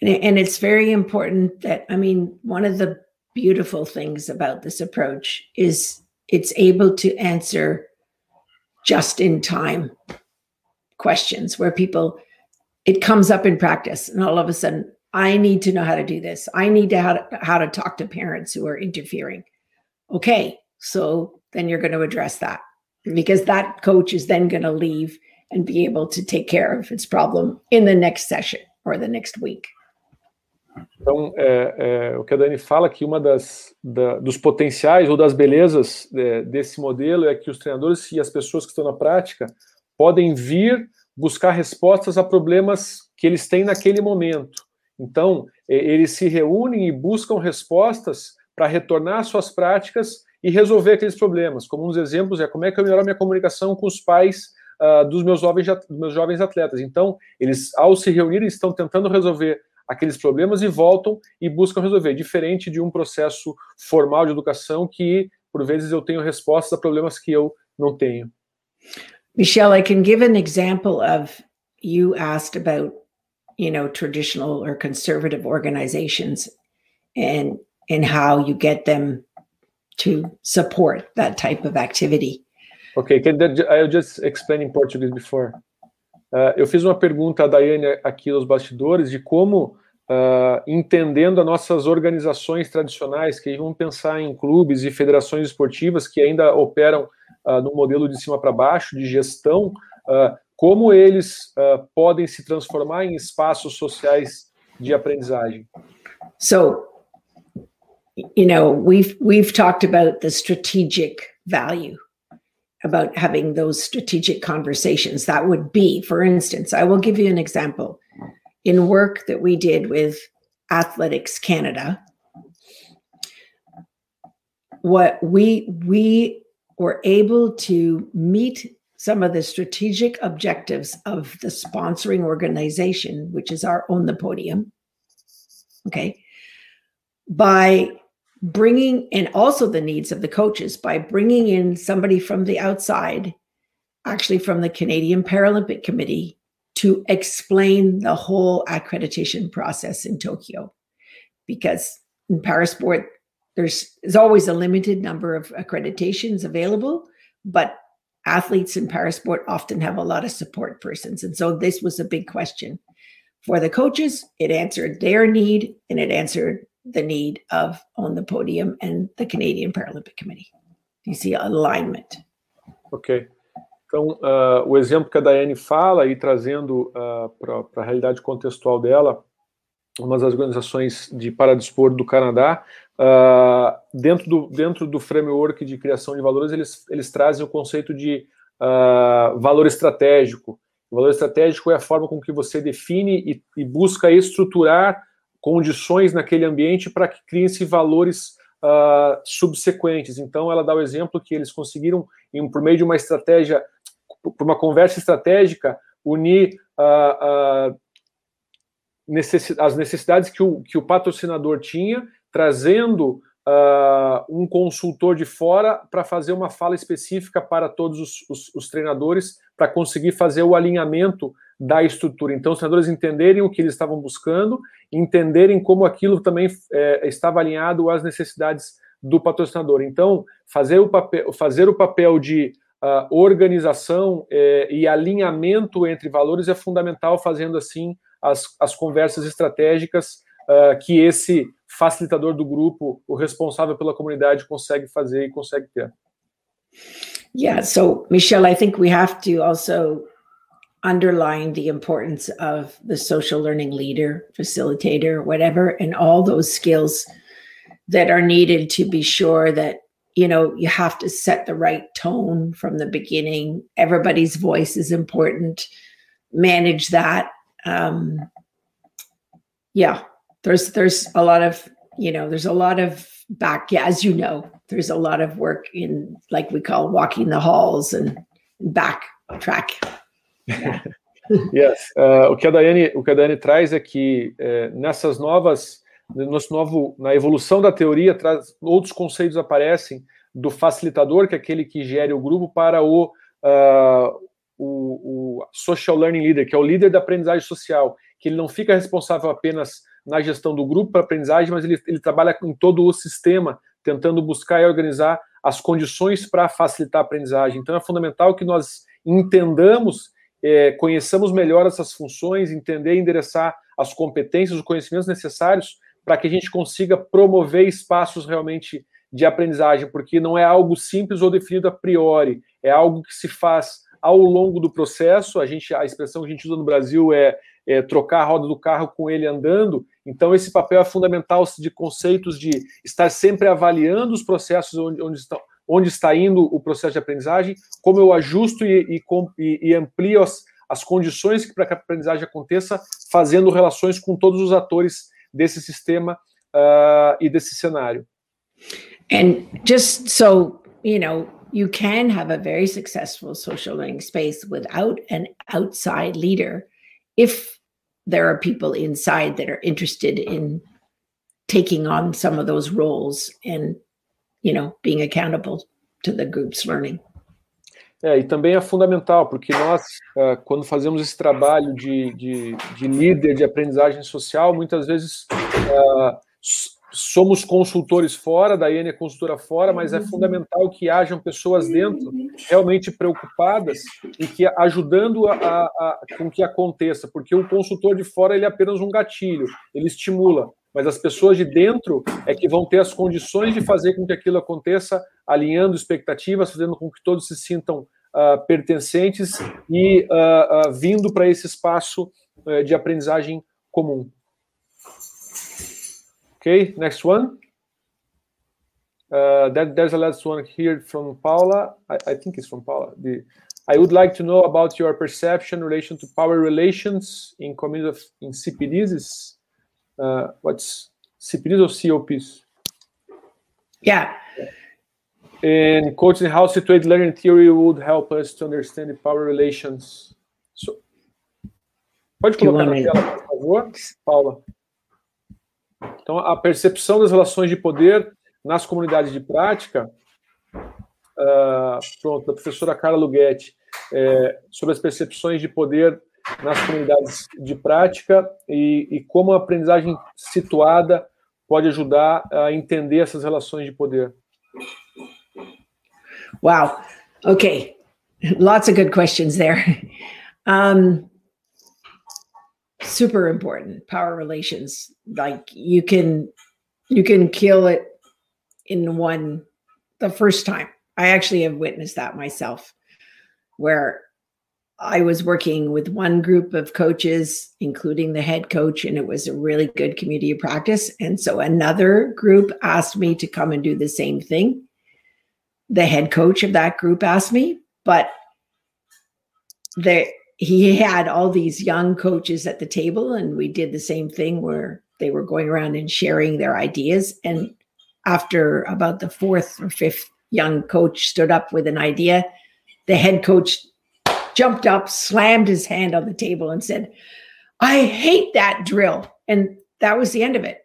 And it's very important that, I mean, one of the beautiful things about this approach is it's able to answer just in time questions where people, it comes up in practice and all of a sudden, I need to know how to do this. I need to how to, how to talk to parents who are interfering. Okay, so then you're going to address that because that coach is then going to leave and be able to take care of its problem in the next session or the next week. Então, é, é, o que a Dani fala que uma das da, dos potenciais ou das belezas é, desse modelo é que os treinadores e as pessoas que estão na prática podem vir buscar respostas a problemas que eles têm naquele momento. Então, é, eles se reúnem e buscam respostas para retornar às suas práticas e resolver aqueles problemas. Como uns exemplos é como é que eu melhoro minha comunicação com os pais uh, dos, meus jovens, dos meus jovens atletas. Então, eles, ao se reunirem, estão tentando resolver aqueles problemas e voltam e buscam resolver, diferente de um processo formal de educação que, por vezes, eu tenho respostas a problemas que eu não tenho. Michelle, I can give an example of you asked about, you know, traditional or conservative organizations and and how you get them to support that type of activity. Okay, can I just explain in Portuguese before? Uh, eu fiz uma pergunta a Daiane aqui nos bastidores de como uh, entendendo as nossas organizações tradicionais, que vamos pensar em clubes e federações esportivas que ainda operam uh, no modelo de cima para baixo, de gestão, uh, como eles podem se transformar em espaços sociais de aprendizagem. So, you know, we've we've talked about the strategic value about having those strategic conversations. That would be, for instance, I will give you an example. in work that we did with Athletics Canada, what we we were able to meet some of the strategic objectives of the sponsoring organization, which is our own the podium. Okay. By bringing and also the needs of the coaches by bringing in somebody from the outside, actually from the Canadian Paralympic Committee, to explain the whole accreditation process in Tokyo. Because in Parasport, there's, there's always a limited number of accreditations available, but athletes in Parasport often have a lot of support persons. And so this was a big question. For the coaches, it answered their need and it answered the need of On the Podium and the Canadian Paralympic Committee. You see alignment. Okay. Então, uh, o exemplo que a Daiane fala, e trazendo uh, para a realidade contextual dela, uma das organizações de paradesporto do Canadá, uh, dentro, do, dentro do framework de criação de valores, eles, eles trazem o conceito de valor estratégico. O valor estratégico é a forma com que você define e, e busca estruturar condições naquele ambiente para que criem-se valores Uh, subsequentes. Então, ela dá o exemplo que eles conseguiram, em, por meio de uma estratégia por uma conversa estratégica, unir uh, uh, as necessidades que o, que o patrocinador tinha, trazendo uh, um consultor de fora para fazer uma fala específica para todos os, os, os treinadores, para conseguir fazer o alinhamento da estrutura. Então, os treinadores entenderem o que eles estavam buscando, entenderem como aquilo também é, estava alinhado às necessidades do patrocinador. Então, fazer o papel, fazer o papel de uh, organização eh, e alinhamento entre valores é fundamental, fazendo assim as, as conversas estratégicas uh, que esse facilitador do grupo, o responsável pela comunidade, consegue fazer e consegue ter. Yeah, so Michelle, I think we have to also underline the importance of the social learning leader, facilitator, whatever, and all those skills that are needed to be sure that you know, you have to set the right tone from the beginning. Everybody's voice is important. Manage that. Um, yeah, there's there's a lot of you know there's a lot of back yeah, as you know there's a lot of work in like we call walking the halls and back track. Yes. Uh, o que a Daiane o que a Daiane traz é que é, nessas novas nosso novo, na evolução da teoria, traz, outros conceitos aparecem do facilitador, que é aquele que gere o grupo, para o, uh, o, o, social learning leader, que é o líder da aprendizagem social, que ele não fica responsável apenas na gestão do grupo para aprendizagem, mas ele, ele trabalha com todo o sistema, tentando buscar e organizar as condições para facilitar a aprendizagem. Então é fundamental que nós entendamos, é, conheçamos melhor essas funções, entender e endereçar as competências, os conhecimentos necessários para que a gente consiga promover espaços realmente de aprendizagem, porque não é algo simples ou definido a priori, é algo que se faz ao longo do processo. A gente, a expressão que a gente usa no Brasil é, é trocar a roda do carro com ele andando. Então, esse papel é fundamental de conceitos de estar sempre avaliando os processos onde, onde estão onde está indo o processo de aprendizagem, como eu ajusto e, e, e amplio as, as condições para que a aprendizagem aconteça, fazendo relações com todos os atores desse sistema uh, e desse cenário. And just so you know, you can have a very successful social learning space without an outside leader if there are people inside that are interested in taking on some of those roles and you know being accountable to the group's learning. É, e também é fundamental, porque nós, uh, quando fazemos esse trabalho de, de, de, líder de aprendizagem social, muitas vezes uh, somos consultores fora, a Daiane é consultora fora, mas é fundamental que hajam pessoas dentro realmente preocupadas e que ajudando a, a, a, com que aconteça, porque o consultor de fora ele é apenas um gatilho, ele estimula, mas as pessoas de dentro é que vão ter as condições de fazer com que aquilo aconteça, alinhando expectativas, fazendo com que todos se sintam uh, pertencentes e uh, uh, vindo para esse espaço eh, de aprendizagem comum. Okay, next one. Uh, that, there's a last one here from Paula. I, I, think it's from Paula. The, I would like to know about your perception in relation to power relations in community of in CPDs. Uh, what's CPDs or COPs? Yeah. And coaching how situated learning theory would help us to understand the power relations. So, pode colocar na tela, por favor, Paula. Então, a percepção das relações de poder nas comunidades de prática, uh, pronto, da professora Carla Lughetti, é, sobre as percepções de poder nas comunidades de prática e, e como a aprendizagem situada pode ajudar a entender essas relações de poder. Wow. Okay. Lots of good questions there. Um, super important power relations like you can you can kill it in one the first time i actually have witnessed that myself where i was working with one group of coaches including the head coach and it was a really good community of practice. And so another group asked me to come and do the same thing. The head coach of that group asked me but they he had all these young coaches at the table and we did the same thing where they were going around and sharing their ideas. And after about the fourth or fifth young coach stood up with an idea the head coach jumped up slammed his hand on the table and said i hate that drill. And that was the end of it.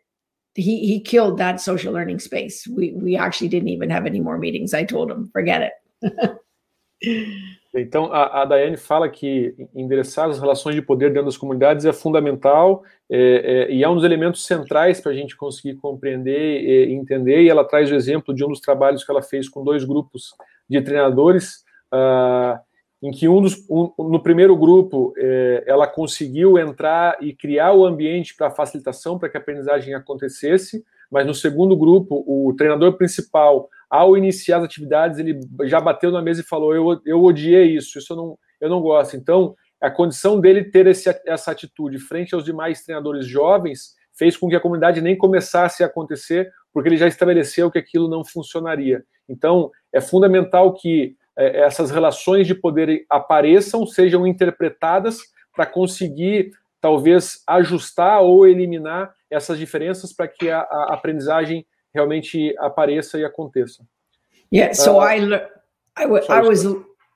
He he killed that social learning space. We we actually didn't even have any more meetings. I told him forget it. Então, a, a Daiane fala que endereçar as relações de poder dentro das comunidades é fundamental é, é, e é um dos elementos centrais para a gente conseguir compreender e entender. E ela traz o exemplo de um dos trabalhos que ela fez com dois grupos de treinadores, uh, em que um dos, um, no primeiro grupo é, ela conseguiu entrar e criar o ambiente para facilitação, para que a aprendizagem acontecesse, mas no segundo grupo, o treinador principal ao iniciar as atividades, ele já bateu na mesa e falou: Eu, eu odiei isso, isso eu não, eu não gosto. Então, a condição dele ter esse, essa atitude frente aos demais treinadores jovens fez com que a comunidade nem começasse a acontecer, porque ele já estabeleceu que aquilo não funcionaria. Então, é fundamental que é, essas relações de poder apareçam, sejam interpretadas para conseguir, talvez, ajustar ou eliminar essas diferenças para que a, a aprendizagem realmente apareça e aconteça. Yeah, so uh, I, I, I was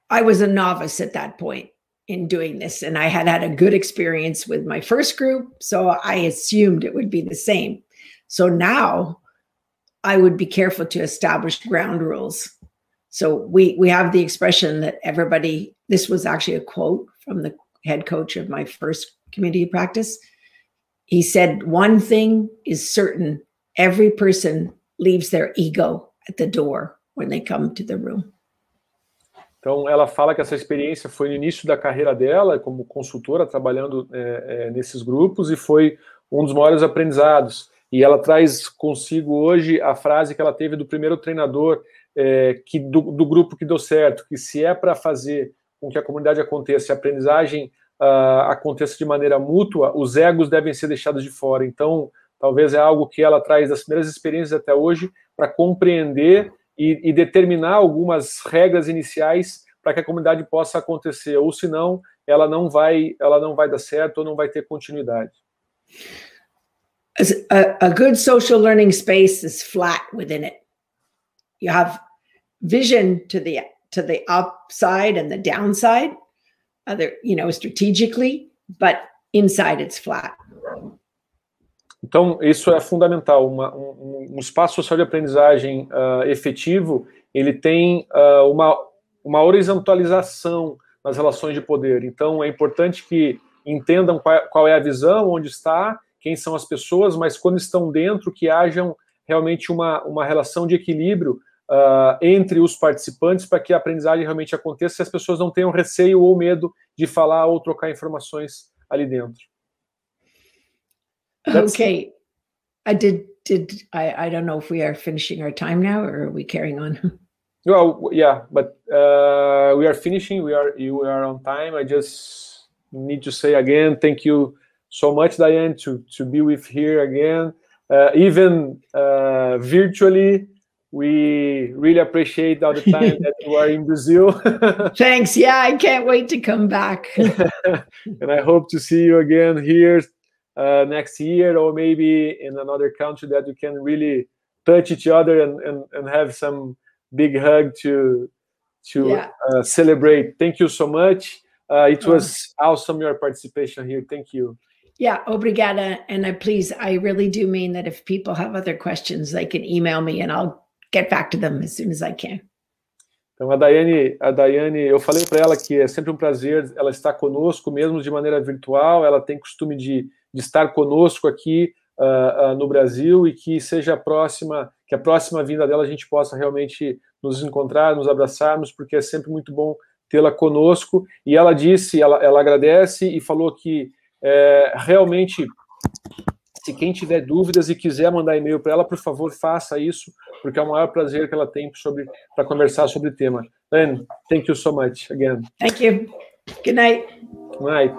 I was a novice at that point in doing this, and I had had a good experience with my first group, so I assumed it would be the same. So now I would be careful to establish ground rules. So we we have the expression that everybody. This was actually a quote from the head coach of my first community practice. He said, "One thing is certain every person leaves their ego at the door when they come to the room. Então, ela fala que essa experiência foi no início da carreira dela, como consultora, trabalhando é, é, nesses grupos, e foi um dos maiores aprendizados. E ela traz consigo hoje a frase que ela teve do primeiro treinador é, que do, do, grupo que deu certo, que se é para fazer com que a comunidade aconteça, a aprendizagem uh, aconteça de maneira mútua, os egos devem ser deixados de fora. Então, Talvez é algo que ela traz das primeiras experiências até hoje para compreender e, e, determinar algumas regras iniciais para que a comunidade possa acontecer, ou senão ela não vai, ela não vai dar certo ou não vai ter continuidade. A, a good social learning space is flat within it. You have vision to the to the upside and the downside, other you know strategically, but inside it's flat. Então, isso é fundamental. Uma, um, um, espaço social de aprendizagem uh, efetivo, ele tem uh, uma, uma horizontalização nas relações de poder. Então, é importante que entendam qual, qual, é a visão, onde está, quem são as pessoas, mas quando estão dentro, que hajam realmente uma, uma relação de equilíbrio uh, entre os participantes para que a aprendizagem realmente aconteça e as pessoas não tenham receio ou medo de falar ou trocar informações ali dentro. That's okay. I did did I I don't know if we are finishing our time now or are we carrying on? Well, yeah, but uh, we are finishing. We are you are on time. I just need to say again, thank you so much, Diane, to to be with here again, uh, even uh, virtually. We really appreciate all the time that you are in Brazil. Thanks. Yeah, I can't wait to come back. and I hope to see you again here uh, next year, or maybe in another country that we can really touch each other and, and, and have some big hug to to yeah. uh, celebrate. Thank you so much. Uh, it was oh. awesome your participation here. Thank you. Yeah, obrigada. And I please, I really do mean that if people have other questions, they can email me and I'll get back to them as soon as I can. Então, a Daiane, a Daiane, eu falei para ela que é sempre um prazer ela estar conosco, mesmo de maneira virtual. Ela tem costume de, de estar conosco aqui uh, uh, no Brasil e que seja a próxima, que a próxima vinda dela a gente possa realmente nos encontrar, nos abraçarmos, porque é sempre muito bom tê-la conosco. E ela disse, ela, ela agradece e falou que é, realmente se quem tiver dúvidas e quiser mandar e-mail para ela, por favor, faça isso, porque é o maior prazer que ela tem para conversar sobre o tema. Anne, thank you so much again. Thank you. Good night. Good night.